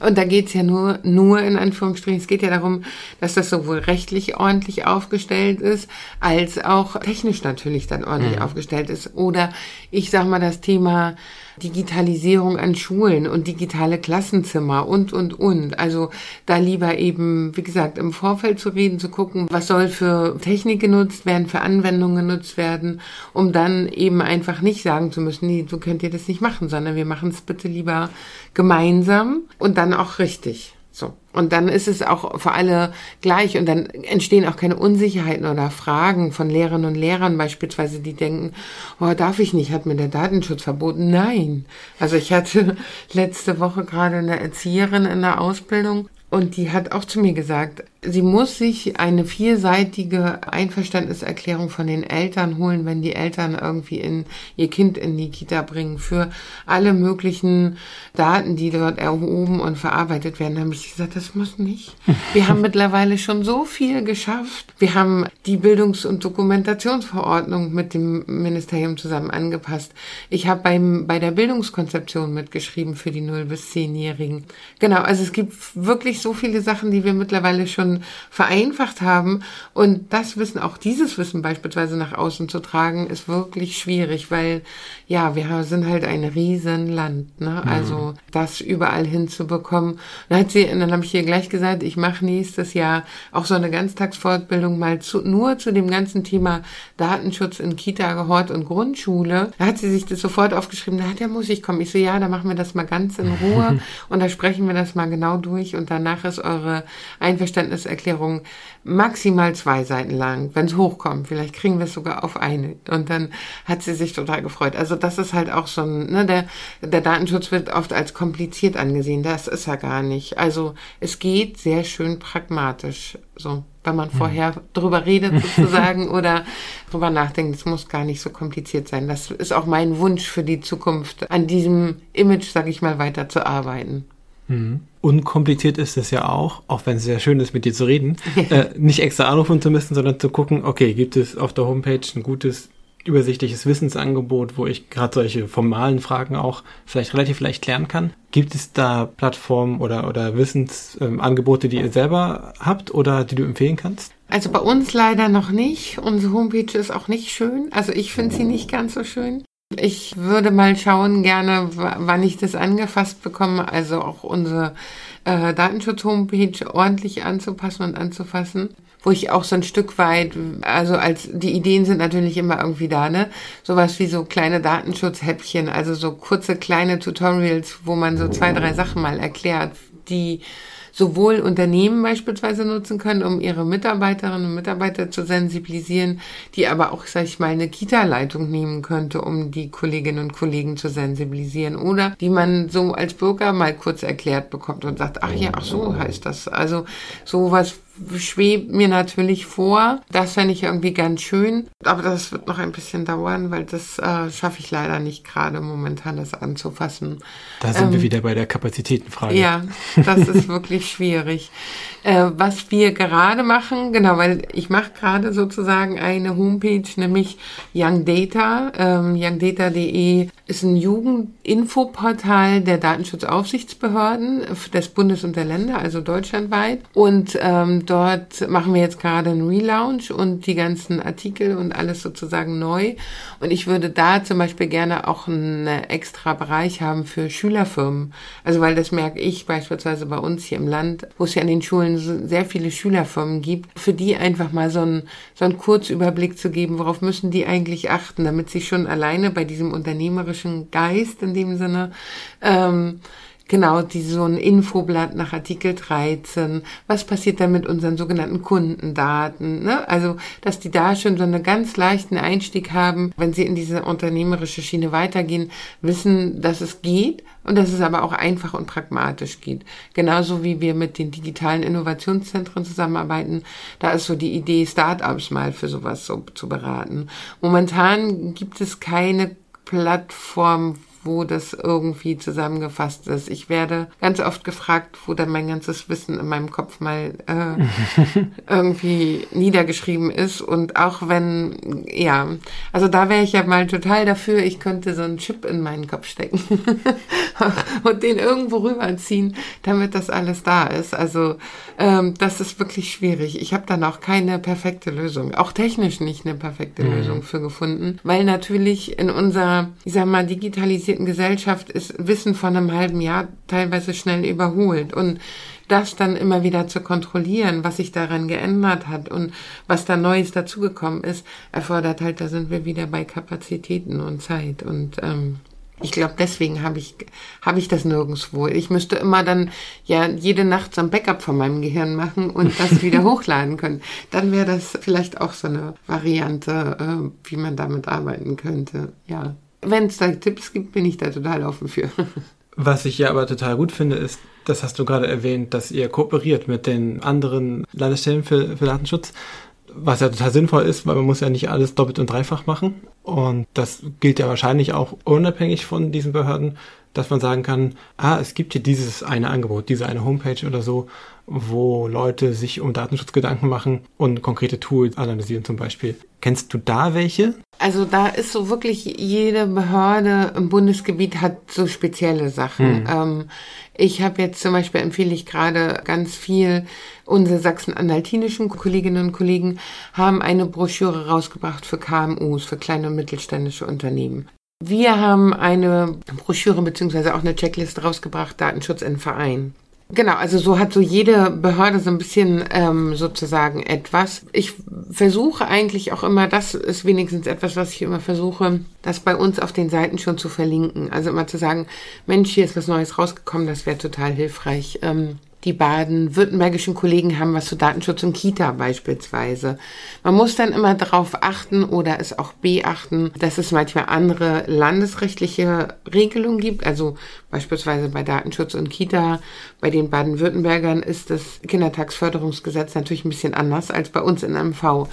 Und da geht's ja nur, nur in Anführungsstrichen, es geht ja darum, dass das sowohl rechtlich ordentlich aufgestellt ist, als auch technisch natürlich dann ordentlich mhm. aufgestellt ist. Oder ich sag mal das Thema Digitalisierung an Schulen und digitale Klassenzimmer und, und, und. Also da lieber eben, wie gesagt, im Vorfeld zu reden, zu gucken, was soll für Technik genutzt werden, für Anwendungen genutzt werden, um dann eben einfach nicht sagen zu müssen, nee, so könnt ihr das nicht machen, sondern wir machen es bitte lieber gemeinsam und dann auch richtig. So. Und dann ist es auch für alle gleich und dann entstehen auch keine Unsicherheiten oder Fragen von Lehrerinnen und Lehrern beispielsweise, die denken, oh, darf ich nicht, hat mir der Datenschutz verboten. Nein. Also ich hatte letzte Woche gerade eine Erzieherin in der Ausbildung und die hat auch zu mir gesagt, sie muss sich eine vierseitige Einverständniserklärung von den Eltern holen, wenn die Eltern irgendwie in ihr Kind in die Kita bringen für alle möglichen Daten, die dort erhoben und verarbeitet werden. Da habe ich gesagt, das muss nicht. Wir haben mittlerweile schon so viel geschafft. Wir haben die Bildungs- und Dokumentationsverordnung mit dem Ministerium zusammen angepasst. Ich habe beim bei der Bildungskonzeption mitgeschrieben für die 0 bis 10-Jährigen. Genau, also es gibt wirklich so viele Sachen, die wir mittlerweile schon vereinfacht haben. Und das Wissen, auch dieses Wissen beispielsweise nach außen zu tragen, ist wirklich schwierig, weil ja, wir sind halt ein Riesenland. Ne? Mhm. Also das überall hinzubekommen. Dann hat sie, dann habe ich ihr gleich gesagt, ich mache nächstes Jahr auch so eine Ganztagsfortbildung mal zu, nur zu dem ganzen Thema Datenschutz in Kita, Gehort und Grundschule. Da hat sie sich das sofort aufgeschrieben, da hat ja muss ich kommen. Ich so, ja, da machen wir das mal ganz in Ruhe und da sprechen wir das mal genau durch und danach ist eure Einverständniserklärung maximal zwei Seiten lang, wenn es hochkommt. Vielleicht kriegen wir es sogar auf eine. Und dann hat sie sich total gefreut. Also das ist halt auch so ein, ne, der, der Datenschutz wird oft als kompliziert angesehen. Das ist er gar nicht. Also es geht sehr schön pragmatisch. So, wenn man hm. vorher drüber redet sozusagen oder drüber nachdenkt, es muss gar nicht so kompliziert sein. Das ist auch mein Wunsch für die Zukunft, an diesem Image, sag ich mal, weiter zu arbeiten. Mhm. Unkompliziert ist es ja auch, auch wenn es sehr schön ist, mit dir zu reden, äh, nicht extra anrufen zu müssen, sondern zu gucken, okay, gibt es auf der Homepage ein gutes, übersichtliches Wissensangebot, wo ich gerade solche formalen Fragen auch vielleicht relativ leicht klären kann. Gibt es da Plattformen oder, oder Wissensangebote, ähm, die ihr selber habt oder die du empfehlen kannst? Also bei uns leider noch nicht. Unsere Homepage ist auch nicht schön. Also ich finde sie nicht ganz so schön. Ich würde mal schauen gerne, wann ich das angefasst bekomme, also auch unsere äh, Datenschutz-Homepage ordentlich anzupassen und anzufassen, wo ich auch so ein Stück weit, also als die Ideen sind natürlich immer irgendwie da, ne? Sowas wie so kleine Datenschutzhäppchen, also so kurze kleine Tutorials, wo man so zwei, drei Sachen mal erklärt, die sowohl Unternehmen beispielsweise nutzen können, um ihre Mitarbeiterinnen und Mitarbeiter zu sensibilisieren, die aber auch, sag ich mal, eine Kita-Leitung nehmen könnte, um die Kolleginnen und Kollegen zu sensibilisieren oder die man so als Bürger mal kurz erklärt bekommt und sagt, ach ja, ach so heißt das. Also sowas schwebt mir natürlich vor. Das fände ich irgendwie ganz schön. Aber das wird noch ein bisschen dauern, weil das äh, schaffe ich leider nicht gerade momentan, das anzufassen. Da sind ähm, wir wieder bei der Kapazitätenfrage. Ja, das ist wirklich schwierig. Äh, was wir gerade machen, genau, weil ich mache gerade sozusagen eine Homepage, nämlich Young Data. Ähm, youngdata.de ist ein Jugendinfoportal der Datenschutzaufsichtsbehörden des Bundes und der Länder, also deutschlandweit. Und ähm, dort machen wir jetzt gerade einen Relaunch und die ganzen Artikel und alles sozusagen neu. Und ich würde da zum Beispiel gerne auch einen extra Bereich haben für Schülerfirmen. Also weil das merke ich beispielsweise bei uns hier im Land, wo es ja an den Schulen sehr viele Schülerfirmen gibt, für die einfach mal so einen, so einen Kurzüberblick zu geben, worauf müssen die eigentlich achten, damit sie schon alleine bei diesem unternehmerischen Geist in dem Sinne ähm, Genau, die so ein Infoblatt nach Artikel 13. Was passiert dann mit unseren sogenannten Kundendaten? Ne? Also, dass die da schon so einen ganz leichten Einstieg haben, wenn sie in diese unternehmerische Schiene weitergehen, wissen, dass es geht und dass es aber auch einfach und pragmatisch geht. Genauso wie wir mit den digitalen Innovationszentren zusammenarbeiten. Da ist so die Idee, Startups mal für sowas so zu beraten. Momentan gibt es keine Plattform, wo das irgendwie zusammengefasst ist. Ich werde ganz oft gefragt, wo dann mein ganzes Wissen in meinem Kopf mal äh, irgendwie niedergeschrieben ist. Und auch wenn, ja, also da wäre ich ja mal total dafür, ich könnte so einen Chip in meinen Kopf stecken und den irgendwo rüberziehen, damit das alles da ist. Also ähm, das ist wirklich schwierig. Ich habe dann auch keine perfekte Lösung, auch technisch nicht eine perfekte mhm. Lösung für gefunden, weil natürlich in unserer, ich sag mal, digitalisierten digitalisierten Gesellschaft ist Wissen von einem halben Jahr teilweise schnell überholt und das dann immer wieder zu kontrollieren, was sich daran geändert hat und was da Neues dazugekommen ist, erfordert halt, da sind wir wieder bei Kapazitäten und Zeit und ähm, ich glaube, deswegen habe ich, habe ich das nirgendswo. Ich müsste immer dann ja jede Nacht so ein Backup von meinem Gehirn machen und das wieder hochladen können. Dann wäre das vielleicht auch so eine Variante, äh, wie man damit arbeiten könnte. Ja wenn es da Tipps gibt, bin ich da total offen für. Was ich ja aber total gut finde, ist, das hast du gerade erwähnt, dass ihr kooperiert mit den anderen Landesstellen für, für Datenschutz, was ja total sinnvoll ist, weil man muss ja nicht alles doppelt und dreifach machen. Und das gilt ja wahrscheinlich auch unabhängig von diesen Behörden, dass man sagen kann, ah, es gibt hier dieses eine Angebot, diese eine Homepage oder so, wo Leute sich um Datenschutz Gedanken machen und konkrete Tools analysieren zum Beispiel. Kennst du da welche? Also da ist so wirklich jede Behörde im Bundesgebiet hat so spezielle Sachen. Mhm. Ähm, ich habe jetzt zum Beispiel empfehle ich gerade ganz viel, unsere sachsen-anhaltinischen Kolleginnen und Kollegen haben eine Broschüre rausgebracht für KMUs, für kleine und mittelständische Unternehmen. Wir haben eine Broschüre beziehungsweise auch eine Checkliste rausgebracht, Datenschutz in Verein. Genau, also so hat so jede Behörde so ein bisschen ähm, sozusagen etwas. Ich versuche eigentlich auch immer, das ist wenigstens etwas, was ich immer versuche, das bei uns auf den Seiten schon zu verlinken. Also immer zu sagen, Mensch, hier ist was Neues rausgekommen, das wäre total hilfreich. Ähm, die baden-württembergischen Kollegen haben was zu Datenschutz und Kita beispielsweise. Man muss dann immer darauf achten oder es auch beachten, dass es manchmal andere landesrechtliche Regelungen gibt. Also beispielsweise bei Datenschutz und Kita, bei den Baden-Württembergern ist das Kindertagsförderungsgesetz natürlich ein bisschen anders als bei uns in MV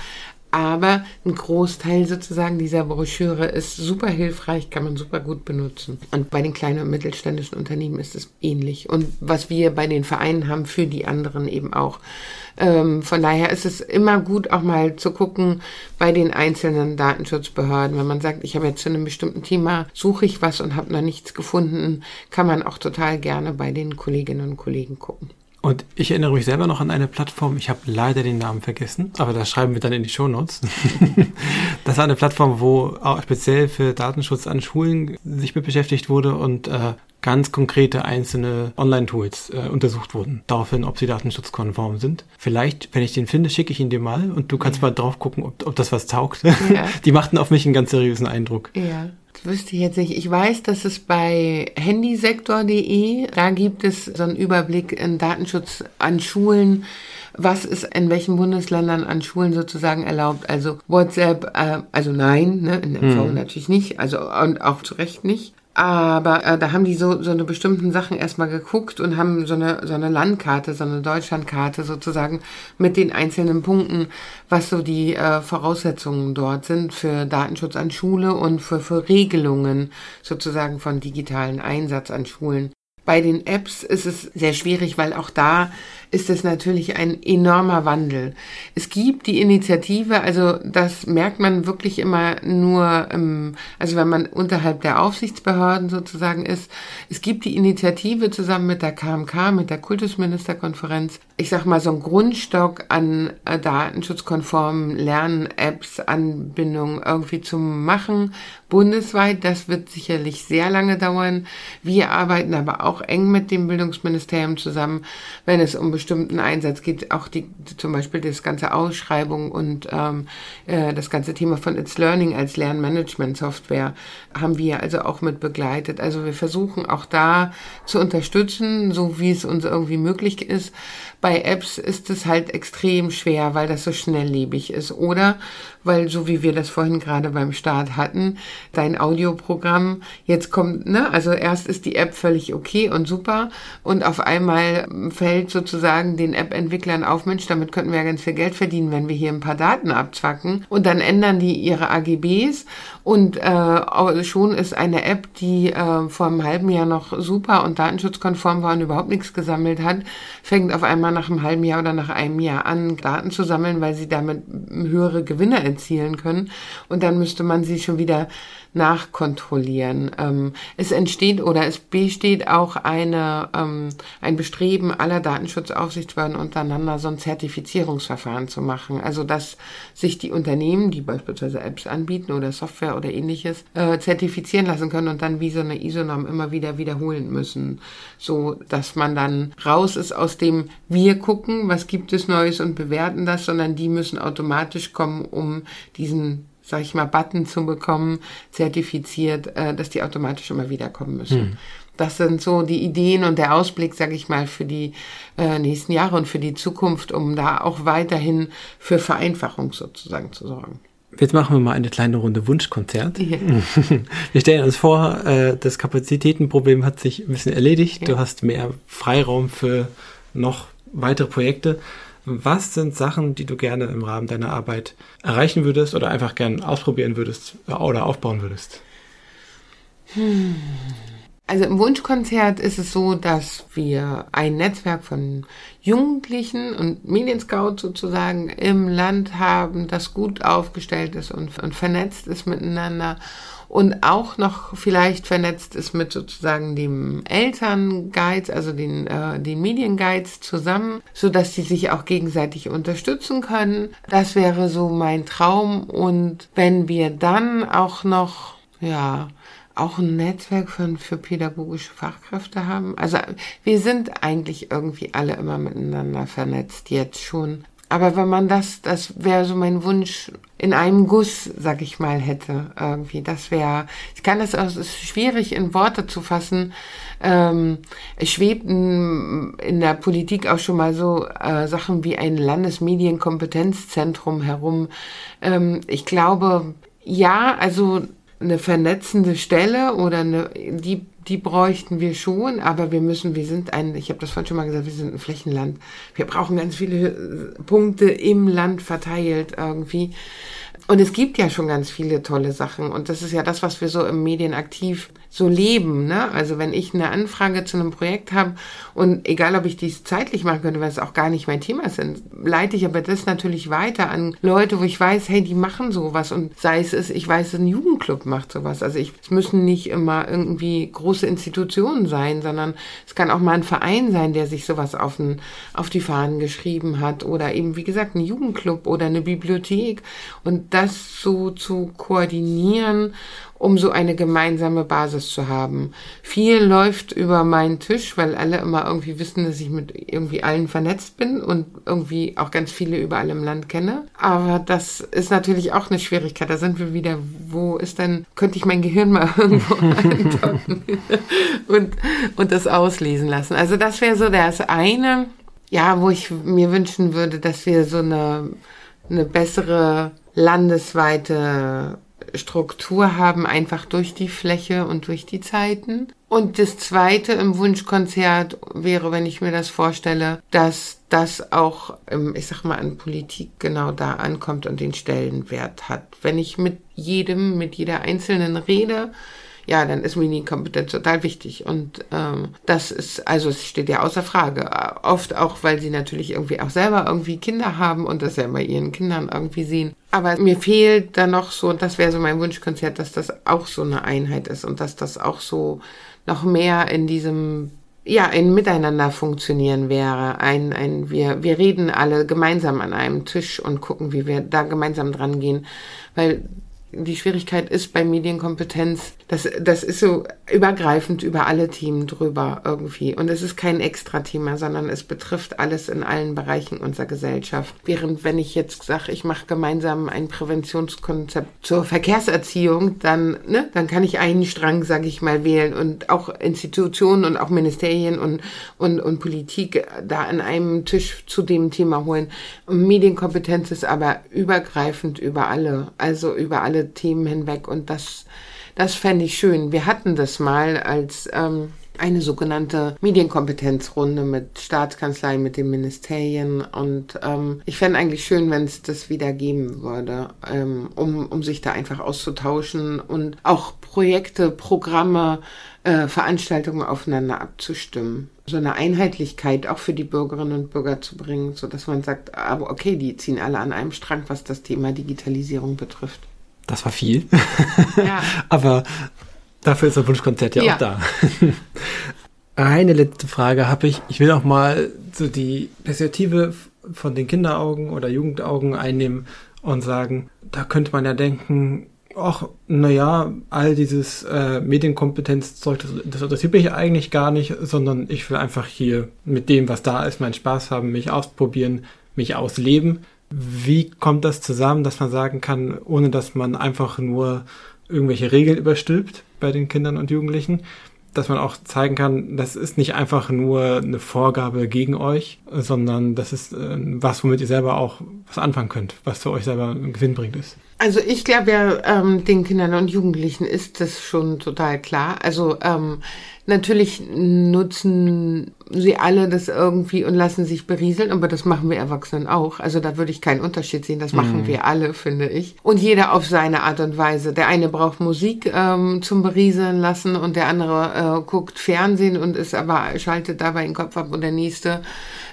aber ein Großteil sozusagen dieser Broschüre ist super hilfreich, kann man super gut benutzen. Und bei den kleinen und mittelständischen Unternehmen ist es ähnlich. Und was wir bei den Vereinen haben, für die anderen eben auch. Ähm, von daher ist es immer gut, auch mal zu gucken bei den einzelnen Datenschutzbehörden. Wenn man sagt, ich habe jetzt zu einem bestimmten Thema, suche ich was und habe noch nichts gefunden, kann man auch total gerne bei den Kolleginnen und Kollegen gucken. Und ich erinnere mich selber noch an eine Plattform, ich habe leider den Namen vergessen, aber das schreiben wir dann in die Show Notes. das war eine Plattform, wo auch speziell für Datenschutz an Schulen sich mit beschäftigt wurde und äh, ganz konkrete einzelne Online-Tools äh, untersucht wurden, daraufhin, ob sie datenschutzkonform sind. Vielleicht, wenn ich den finde, schicke ich ihn dir mal und du kannst ja. mal drauf gucken, ob, ob das was taugt. Ja. Die machten auf mich einen ganz seriösen Eindruck. Ja wüsste ich jetzt nicht. Ich weiß, dass es bei handysektor.de, da gibt es so einen Überblick in Datenschutz an Schulen, was ist in welchen Bundesländern an Schulen sozusagen erlaubt. Also WhatsApp, äh, also nein, ne, in MV hm. natürlich nicht, also und auch zu Recht nicht. Aber äh, da haben die so, so eine bestimmten Sachen erstmal geguckt und haben so eine, so eine Landkarte, so eine Deutschlandkarte sozusagen mit den einzelnen Punkten, was so die äh, Voraussetzungen dort sind für Datenschutz an Schule und für, für Regelungen sozusagen von digitalen Einsatz an Schulen. Bei den Apps ist es sehr schwierig, weil auch da ist es natürlich ein enormer Wandel. Es gibt die Initiative, also das merkt man wirklich immer nur, ähm, also wenn man unterhalb der Aufsichtsbehörden sozusagen ist. Es gibt die Initiative zusammen mit der KMK, mit der Kultusministerkonferenz, ich sag mal so ein Grundstock an äh, datenschutzkonformen Lernen-Apps, Anbindungen irgendwie zu machen, bundesweit. Das wird sicherlich sehr lange dauern. Wir arbeiten aber auch eng mit dem Bildungsministerium zusammen, wenn es um bestimmten Einsatz geht, auch die zum Beispiel das ganze Ausschreibung und ähm, äh, das ganze Thema von It's Learning als Lernmanagement-Software haben wir also auch mit begleitet. Also wir versuchen auch da zu unterstützen, so wie es uns irgendwie möglich ist. Bei Apps ist es halt extrem schwer, weil das so schnelllebig ist. Oder weil, so wie wir das vorhin gerade beim Start hatten, dein Audioprogramm jetzt kommt, ne, also erst ist die App völlig okay und super. Und auf einmal fällt sozusagen den App-Entwicklern auf, Mensch, damit könnten wir ja ganz viel Geld verdienen, wenn wir hier ein paar Daten abzwacken. Und dann ändern die ihre AGBs und äh, schon ist eine App, die äh, vor einem halben Jahr noch super und datenschutzkonform war und überhaupt nichts gesammelt hat, fängt auf einmal nach einem halben Jahr oder nach einem Jahr an, Daten zu sammeln, weil sie damit höhere Gewinne erzielen können. Und dann müsste man sie schon wieder nachkontrollieren. Ähm, es entsteht oder es besteht auch eine, ähm, ein Bestreben aller Datenschutzaufsichtsbehörden untereinander, so ein Zertifizierungsverfahren zu machen. Also dass sich die Unternehmen, die beispielsweise Apps anbieten oder Software oder ähnliches, äh, zertifizieren lassen können und dann wie so eine ISO-Norm immer wieder wiederholen müssen. So dass man dann raus ist aus dem wir gucken, was gibt es Neues und bewerten das, sondern die müssen automatisch kommen, um diesen sag ich mal, Button zu bekommen, zertifiziert, äh, dass die automatisch immer wieder kommen müssen. Hm. Das sind so die Ideen und der Ausblick, sag ich mal, für die äh, nächsten Jahre und für die Zukunft, um da auch weiterhin für Vereinfachung sozusagen zu sorgen. Jetzt machen wir mal eine kleine Runde Wunschkonzert. Ja. Wir stellen uns vor, äh, das Kapazitätenproblem hat sich ein bisschen erledigt. Ja. Du hast mehr Freiraum für noch weitere Projekte. Was sind Sachen, die du gerne im Rahmen deiner Arbeit erreichen würdest oder einfach gerne ausprobieren würdest oder aufbauen würdest? Also im Wunschkonzert ist es so, dass wir ein Netzwerk von Jugendlichen und Medienscout sozusagen im Land haben, das gut aufgestellt ist und, und vernetzt ist miteinander und auch noch vielleicht vernetzt ist mit sozusagen dem Elternguides, also den, äh, den Medienguides zusammen, so dass die sich auch gegenseitig unterstützen können. Das wäre so mein Traum. Und wenn wir dann auch noch, ja, auch ein Netzwerk für, für pädagogische Fachkräfte haben. Also wir sind eigentlich irgendwie alle immer miteinander vernetzt jetzt schon. Aber wenn man das, das wäre so mein Wunsch, in einem Guss, sag ich mal, hätte, irgendwie. Das wäre, ich kann das auch, es ist schwierig in Worte zu fassen. Ähm, es schwebten in der Politik auch schon mal so äh, Sachen wie ein Landesmedienkompetenzzentrum herum. Ähm, ich glaube, ja, also eine vernetzende Stelle oder eine, die die bräuchten wir schon, aber wir müssen, wir sind ein, ich habe das vorhin schon mal gesagt, wir sind ein Flächenland. Wir brauchen ganz viele Punkte im Land verteilt irgendwie. Und es gibt ja schon ganz viele tolle Sachen. Und das ist ja das, was wir so im Medienaktiv so leben. Ne? Also wenn ich eine Anfrage zu einem Projekt habe und egal, ob ich dies zeitlich machen könnte, weil es auch gar nicht mein Thema ist, dann leite ich aber das natürlich weiter an Leute, wo ich weiß, hey, die machen sowas. Und sei es, ist, ich weiß, ein Jugendclub macht sowas. Also ich, es müssen nicht immer irgendwie große Institutionen sein, sondern es kann auch mal ein Verein sein, der sich sowas auf, den, auf die Fahnen geschrieben hat. Oder eben, wie gesagt, ein Jugendclub oder eine Bibliothek. Und das so zu koordinieren, um so eine gemeinsame Basis zu haben. Viel läuft über meinen Tisch, weil alle immer irgendwie wissen, dass ich mit irgendwie allen vernetzt bin und irgendwie auch ganz viele überall im Land kenne. Aber das ist natürlich auch eine Schwierigkeit. Da sind wir wieder, wo ist denn, könnte ich mein Gehirn mal irgendwo eindocken und, und das auslesen lassen. Also das wäre so das eine, ja, wo ich mir wünschen würde, dass wir so eine, eine bessere landesweite Struktur haben, einfach durch die Fläche und durch die Zeiten. Und das zweite im Wunschkonzert wäre, wenn ich mir das vorstelle, dass das auch, ich sag mal, an Politik genau da ankommt und den Stellenwert hat. Wenn ich mit jedem, mit jeder Einzelnen rede, ja, dann ist Medienkompetenz total wichtig. Und ähm, das ist, also es steht ja außer Frage. Oft auch, weil sie natürlich irgendwie auch selber irgendwie Kinder haben und das ja bei ihren Kindern irgendwie sehen. Aber mir fehlt da noch so, und das wäre so mein Wunschkonzert, dass das auch so eine Einheit ist und dass das auch so noch mehr in diesem ja, ein Miteinander funktionieren wäre. Ein, ein, wir, wir reden alle gemeinsam an einem Tisch und gucken, wie wir da gemeinsam dran gehen. Weil Die Schwierigkeit ist bei Medienkompetenz, das, das ist so übergreifend über alle Themen drüber irgendwie. Und es ist kein Extra-Thema, sondern es betrifft alles in allen Bereichen unserer Gesellschaft. Während wenn ich jetzt sage, ich mache gemeinsam ein Präventionskonzept zur Verkehrserziehung, dann, ne, dann kann ich einen Strang, sage ich mal, wählen und auch Institutionen und auch Ministerien und, und, und Politik da an einem Tisch zu dem Thema holen. Und Medienkompetenz ist aber übergreifend über alle, also über alle Themen hinweg und das das fände ich schön. Wir hatten das mal als ähm, eine sogenannte Medienkompetenzrunde mit Staatskanzlei, mit den Ministerien. Und ähm, ich fände eigentlich schön, wenn es das wieder geben würde, ähm, um, um sich da einfach auszutauschen und auch Projekte, Programme, äh, Veranstaltungen aufeinander abzustimmen. So eine Einheitlichkeit auch für die Bürgerinnen und Bürger zu bringen, so dass man sagt, aber okay, die ziehen alle an einem Strang, was das Thema Digitalisierung betrifft. Das war viel. Ja. Aber dafür ist das Wunschkonzert ja, ja. auch da. Eine letzte Frage habe ich. Ich will auch mal so die Perspektive von den Kinderaugen oder Jugendaugen einnehmen und sagen, da könnte man ja denken, ach, naja, all dieses äh, Medienkompetenzzeug, das, das interessiert mich eigentlich gar nicht, sondern ich will einfach hier mit dem, was da ist, meinen Spaß haben, mich ausprobieren, mich ausleben. Wie kommt das zusammen, dass man sagen kann, ohne dass man einfach nur irgendwelche Regeln überstülpt bei den Kindern und Jugendlichen, dass man auch zeigen kann, das ist nicht einfach nur eine Vorgabe gegen euch, sondern das ist äh, was, womit ihr selber auch was anfangen könnt, was für euch selber ein Gewinn bringt ist. Also ich glaube ja, ähm, den Kindern und Jugendlichen ist das schon total klar. Also ähm, natürlich nutzen sie alle das irgendwie und lassen sich berieseln, aber das machen wir Erwachsenen auch. Also da würde ich keinen Unterschied sehen. Das machen mhm. wir alle, finde ich. Und jeder auf seine Art und Weise. Der eine braucht Musik ähm, zum Berieseln lassen und der andere äh, guckt Fernsehen und ist aber schaltet dabei den Kopf ab und der nächste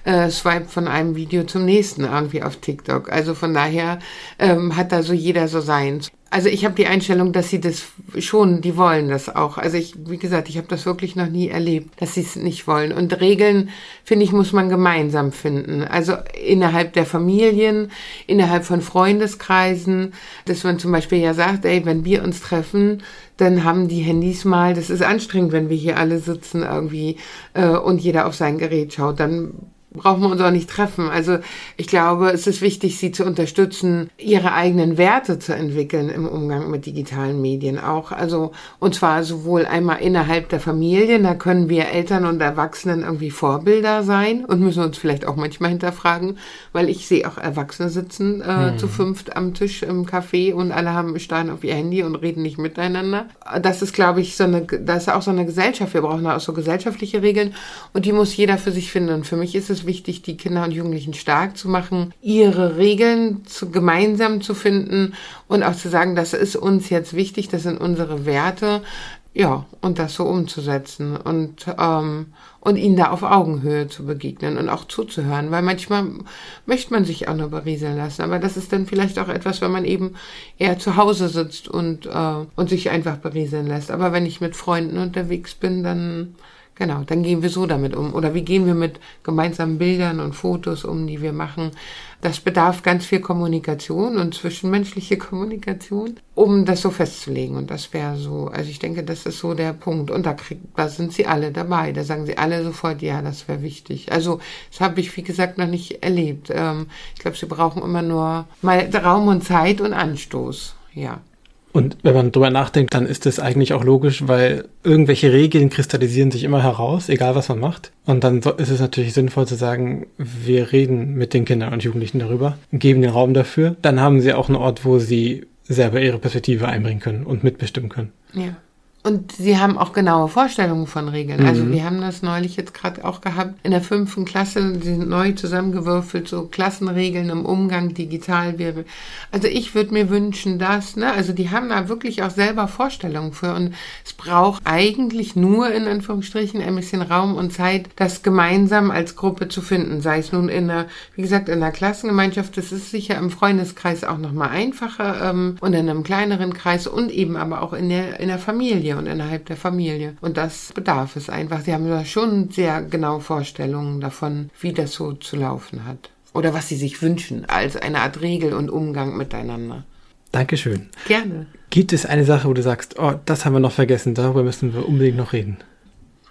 äh, swipe von einem Video zum nächsten irgendwie auf TikTok. Also von daher ähm, hat da so jeder so seins. Also ich habe die Einstellung, dass sie das schon, die wollen das auch. Also ich, wie gesagt, ich habe das wirklich noch nie erlebt, dass sie es nicht wollen. Und Regeln, finde ich, muss man gemeinsam finden. Also innerhalb der Familien, innerhalb von Freundeskreisen, dass man zum Beispiel ja sagt, ey, wenn wir uns treffen, dann haben die Handys mal, das ist anstrengend, wenn wir hier alle sitzen irgendwie äh, und jeder auf sein Gerät schaut, dann brauchen wir uns auch nicht treffen. Also ich glaube, es ist wichtig, sie zu unterstützen, ihre eigenen Werte zu entwickeln im Umgang mit digitalen Medien auch. Also und zwar sowohl einmal innerhalb der Familie, da können wir Eltern und Erwachsenen irgendwie Vorbilder sein und müssen uns vielleicht auch manchmal hinterfragen, weil ich sehe auch Erwachsene sitzen äh, mhm. zu fünft am Tisch im Café und alle haben starren auf ihr Handy und reden nicht miteinander. Das ist, glaube ich, so eine, das ist auch so eine Gesellschaft. Wir brauchen da auch so gesellschaftliche Regeln und die muss jeder für sich finden. Und für mich ist es wichtig, die Kinder und Jugendlichen stark zu machen, ihre Regeln zu, gemeinsam zu finden und auch zu sagen, das ist uns jetzt wichtig, das sind unsere Werte, ja, und das so umzusetzen und, ähm, und ihnen da auf Augenhöhe zu begegnen und auch zuzuhören, weil manchmal möchte man sich auch nur berieseln lassen, aber das ist dann vielleicht auch etwas, wenn man eben eher zu Hause sitzt und, äh, und sich einfach berieseln lässt. Aber wenn ich mit Freunden unterwegs bin, dann Genau, dann gehen wir so damit um. Oder wie gehen wir mit gemeinsamen Bildern und Fotos um, die wir machen. Das bedarf ganz viel Kommunikation und zwischenmenschliche Kommunikation, um das so festzulegen. Und das wäre so, also ich denke, das ist so der Punkt. Und da, krieg, da sind sie alle dabei. Da sagen sie alle sofort, ja, das wäre wichtig. Also das habe ich, wie gesagt, noch nicht erlebt. Ähm, ich glaube, sie brauchen immer nur mal Raum und Zeit und Anstoß. Ja. Und wenn man drüber nachdenkt, dann ist das eigentlich auch logisch, weil irgendwelche Regeln kristallisieren sich immer heraus, egal was man macht. Und dann ist es natürlich sinnvoll zu sagen, wir reden mit den Kindern und Jugendlichen darüber, geben den Raum dafür. Dann haben sie auch einen Ort, wo sie selber ihre Perspektive einbringen können und mitbestimmen können. Ja. Und sie haben auch genaue Vorstellungen von Regeln. Also mhm. Also wir haben das neulich jetzt gerade auch gehabt. In der fünften Klasse, die sind neu zusammengewürfelt, so Klassenregeln im Umgang digital wäre. Also ich würde mir wünschen, dass, ne, also die haben da wirklich auch selber Vorstellungen für. Und es braucht eigentlich nur in Anführungsstrichen ein bisschen Raum und Zeit, das gemeinsam als Gruppe zu finden. Sei es nun in der, wie gesagt, in der Klassengemeinschaft, das ist sicher im Freundeskreis auch nochmal einfacher ähm, und in einem kleineren Kreis und eben aber auch in der, in der Familie Familie und innerhalb der Familie. Und das bedarf es einfach. Sie haben da schon sehr genaue Vorstellungen davon, wie das so zu laufen hat. Oder was sie sich wünschen als eine Art Regel und Umgang miteinander. Dankeschön. Gerne. Gibt es eine Sache, wo du sagst, oh, das haben wir noch vergessen, darüber müssen wir unbedingt noch reden?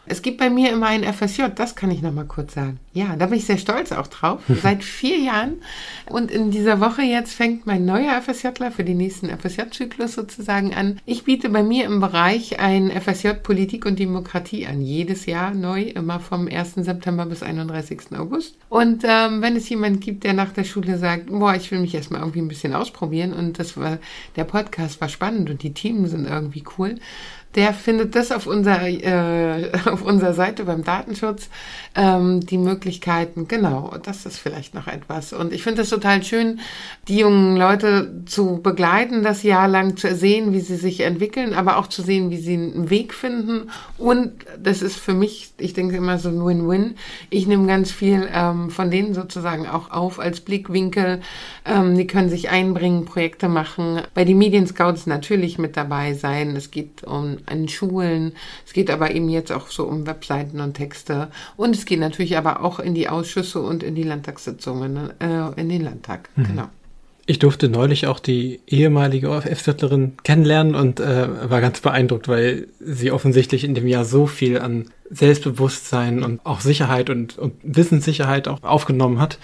Es gibt bei mir immer ein FSJ, das kann ich noch mal kurz sagen. Ja, da bin ich sehr stolz auch drauf. Seit vier Jahren. Und in dieser Woche jetzt fängt mein neuer FSJler für den nächsten FSJ-Zyklus sozusagen an. Ich biete bei mir im Bereich ein FSJ Politik und Demokratie an. Jedes Jahr neu, immer vom 1. September bis 31. August. Und ähm, wenn es jemand gibt, der nach der Schule sagt, boah, ich will mich erstmal irgendwie ein bisschen ausprobieren und das war, der Podcast war spannend und die Themen sind irgendwie cool, der findet das auf unserer, äh, auf unserer Seite beim Datenschutz, ähm, die Möglichkeiten, genau, das ist vielleicht noch etwas. Und ich finde es total schön, die jungen Leute zu begleiten, das Jahr lang zu sehen, wie sie sich entwickeln, aber auch zu sehen, wie sie einen Weg finden. Und das ist für mich, ich denke immer so ein Win-Win. Ich nehme ganz viel ähm, von denen sozusagen auch auf als Blickwinkel. Ähm, die können sich einbringen, Projekte machen. Bei den Medienscouts natürlich mit dabei sein. Es geht um an Schulen. Es geht aber eben jetzt auch so um Webseiten und Texte. Und es geht natürlich aber auch in die Ausschüsse und in die Landtagssitzungen, äh, in den Landtag. Mhm. Genau. Ich durfte neulich auch die ehemalige ORF-Viertlerin kennenlernen und äh, war ganz beeindruckt, weil sie offensichtlich in dem Jahr so viel an Selbstbewusstsein und auch Sicherheit und, und Wissenssicherheit auch aufgenommen hat.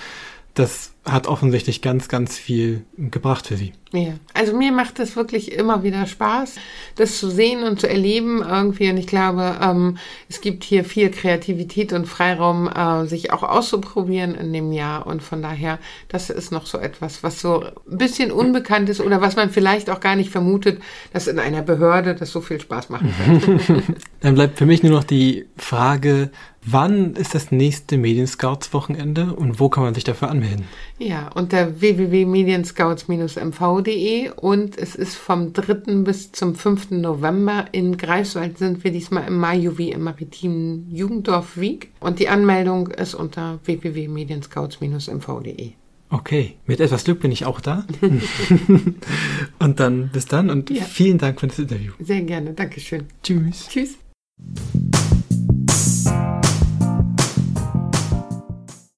Das hat offensichtlich ganz, ganz viel gebracht für sie. Ja, also mir macht es wirklich immer wieder Spaß, das zu sehen und zu erleben irgendwie. Und ich glaube, ähm, es gibt hier viel Kreativität und Freiraum, äh, sich auch auszuprobieren in dem Jahr. Und von daher, das ist noch so etwas, was so ein bisschen unbekannt ist oder was man vielleicht auch gar nicht vermutet, dass in einer Behörde das so viel Spaß machen kann. Dann bleibt für mich nur noch die Frage, Wann ist das nächste Medienscouts-Wochenende und wo kann man sich dafür anmelden? Ja, unter www.medienscouts-mv.de und es ist vom 3. bis zum 5. November. In Greifswald sind wir diesmal im Majuwi im maritimen Jugenddorf Wieg und die Anmeldung ist unter www.medienscouts-mv.de. Okay, mit etwas Glück bin ich auch da. und dann bis dann und ja. vielen Dank für das Interview. Sehr gerne, Dankeschön. Tschüss. Tschüss.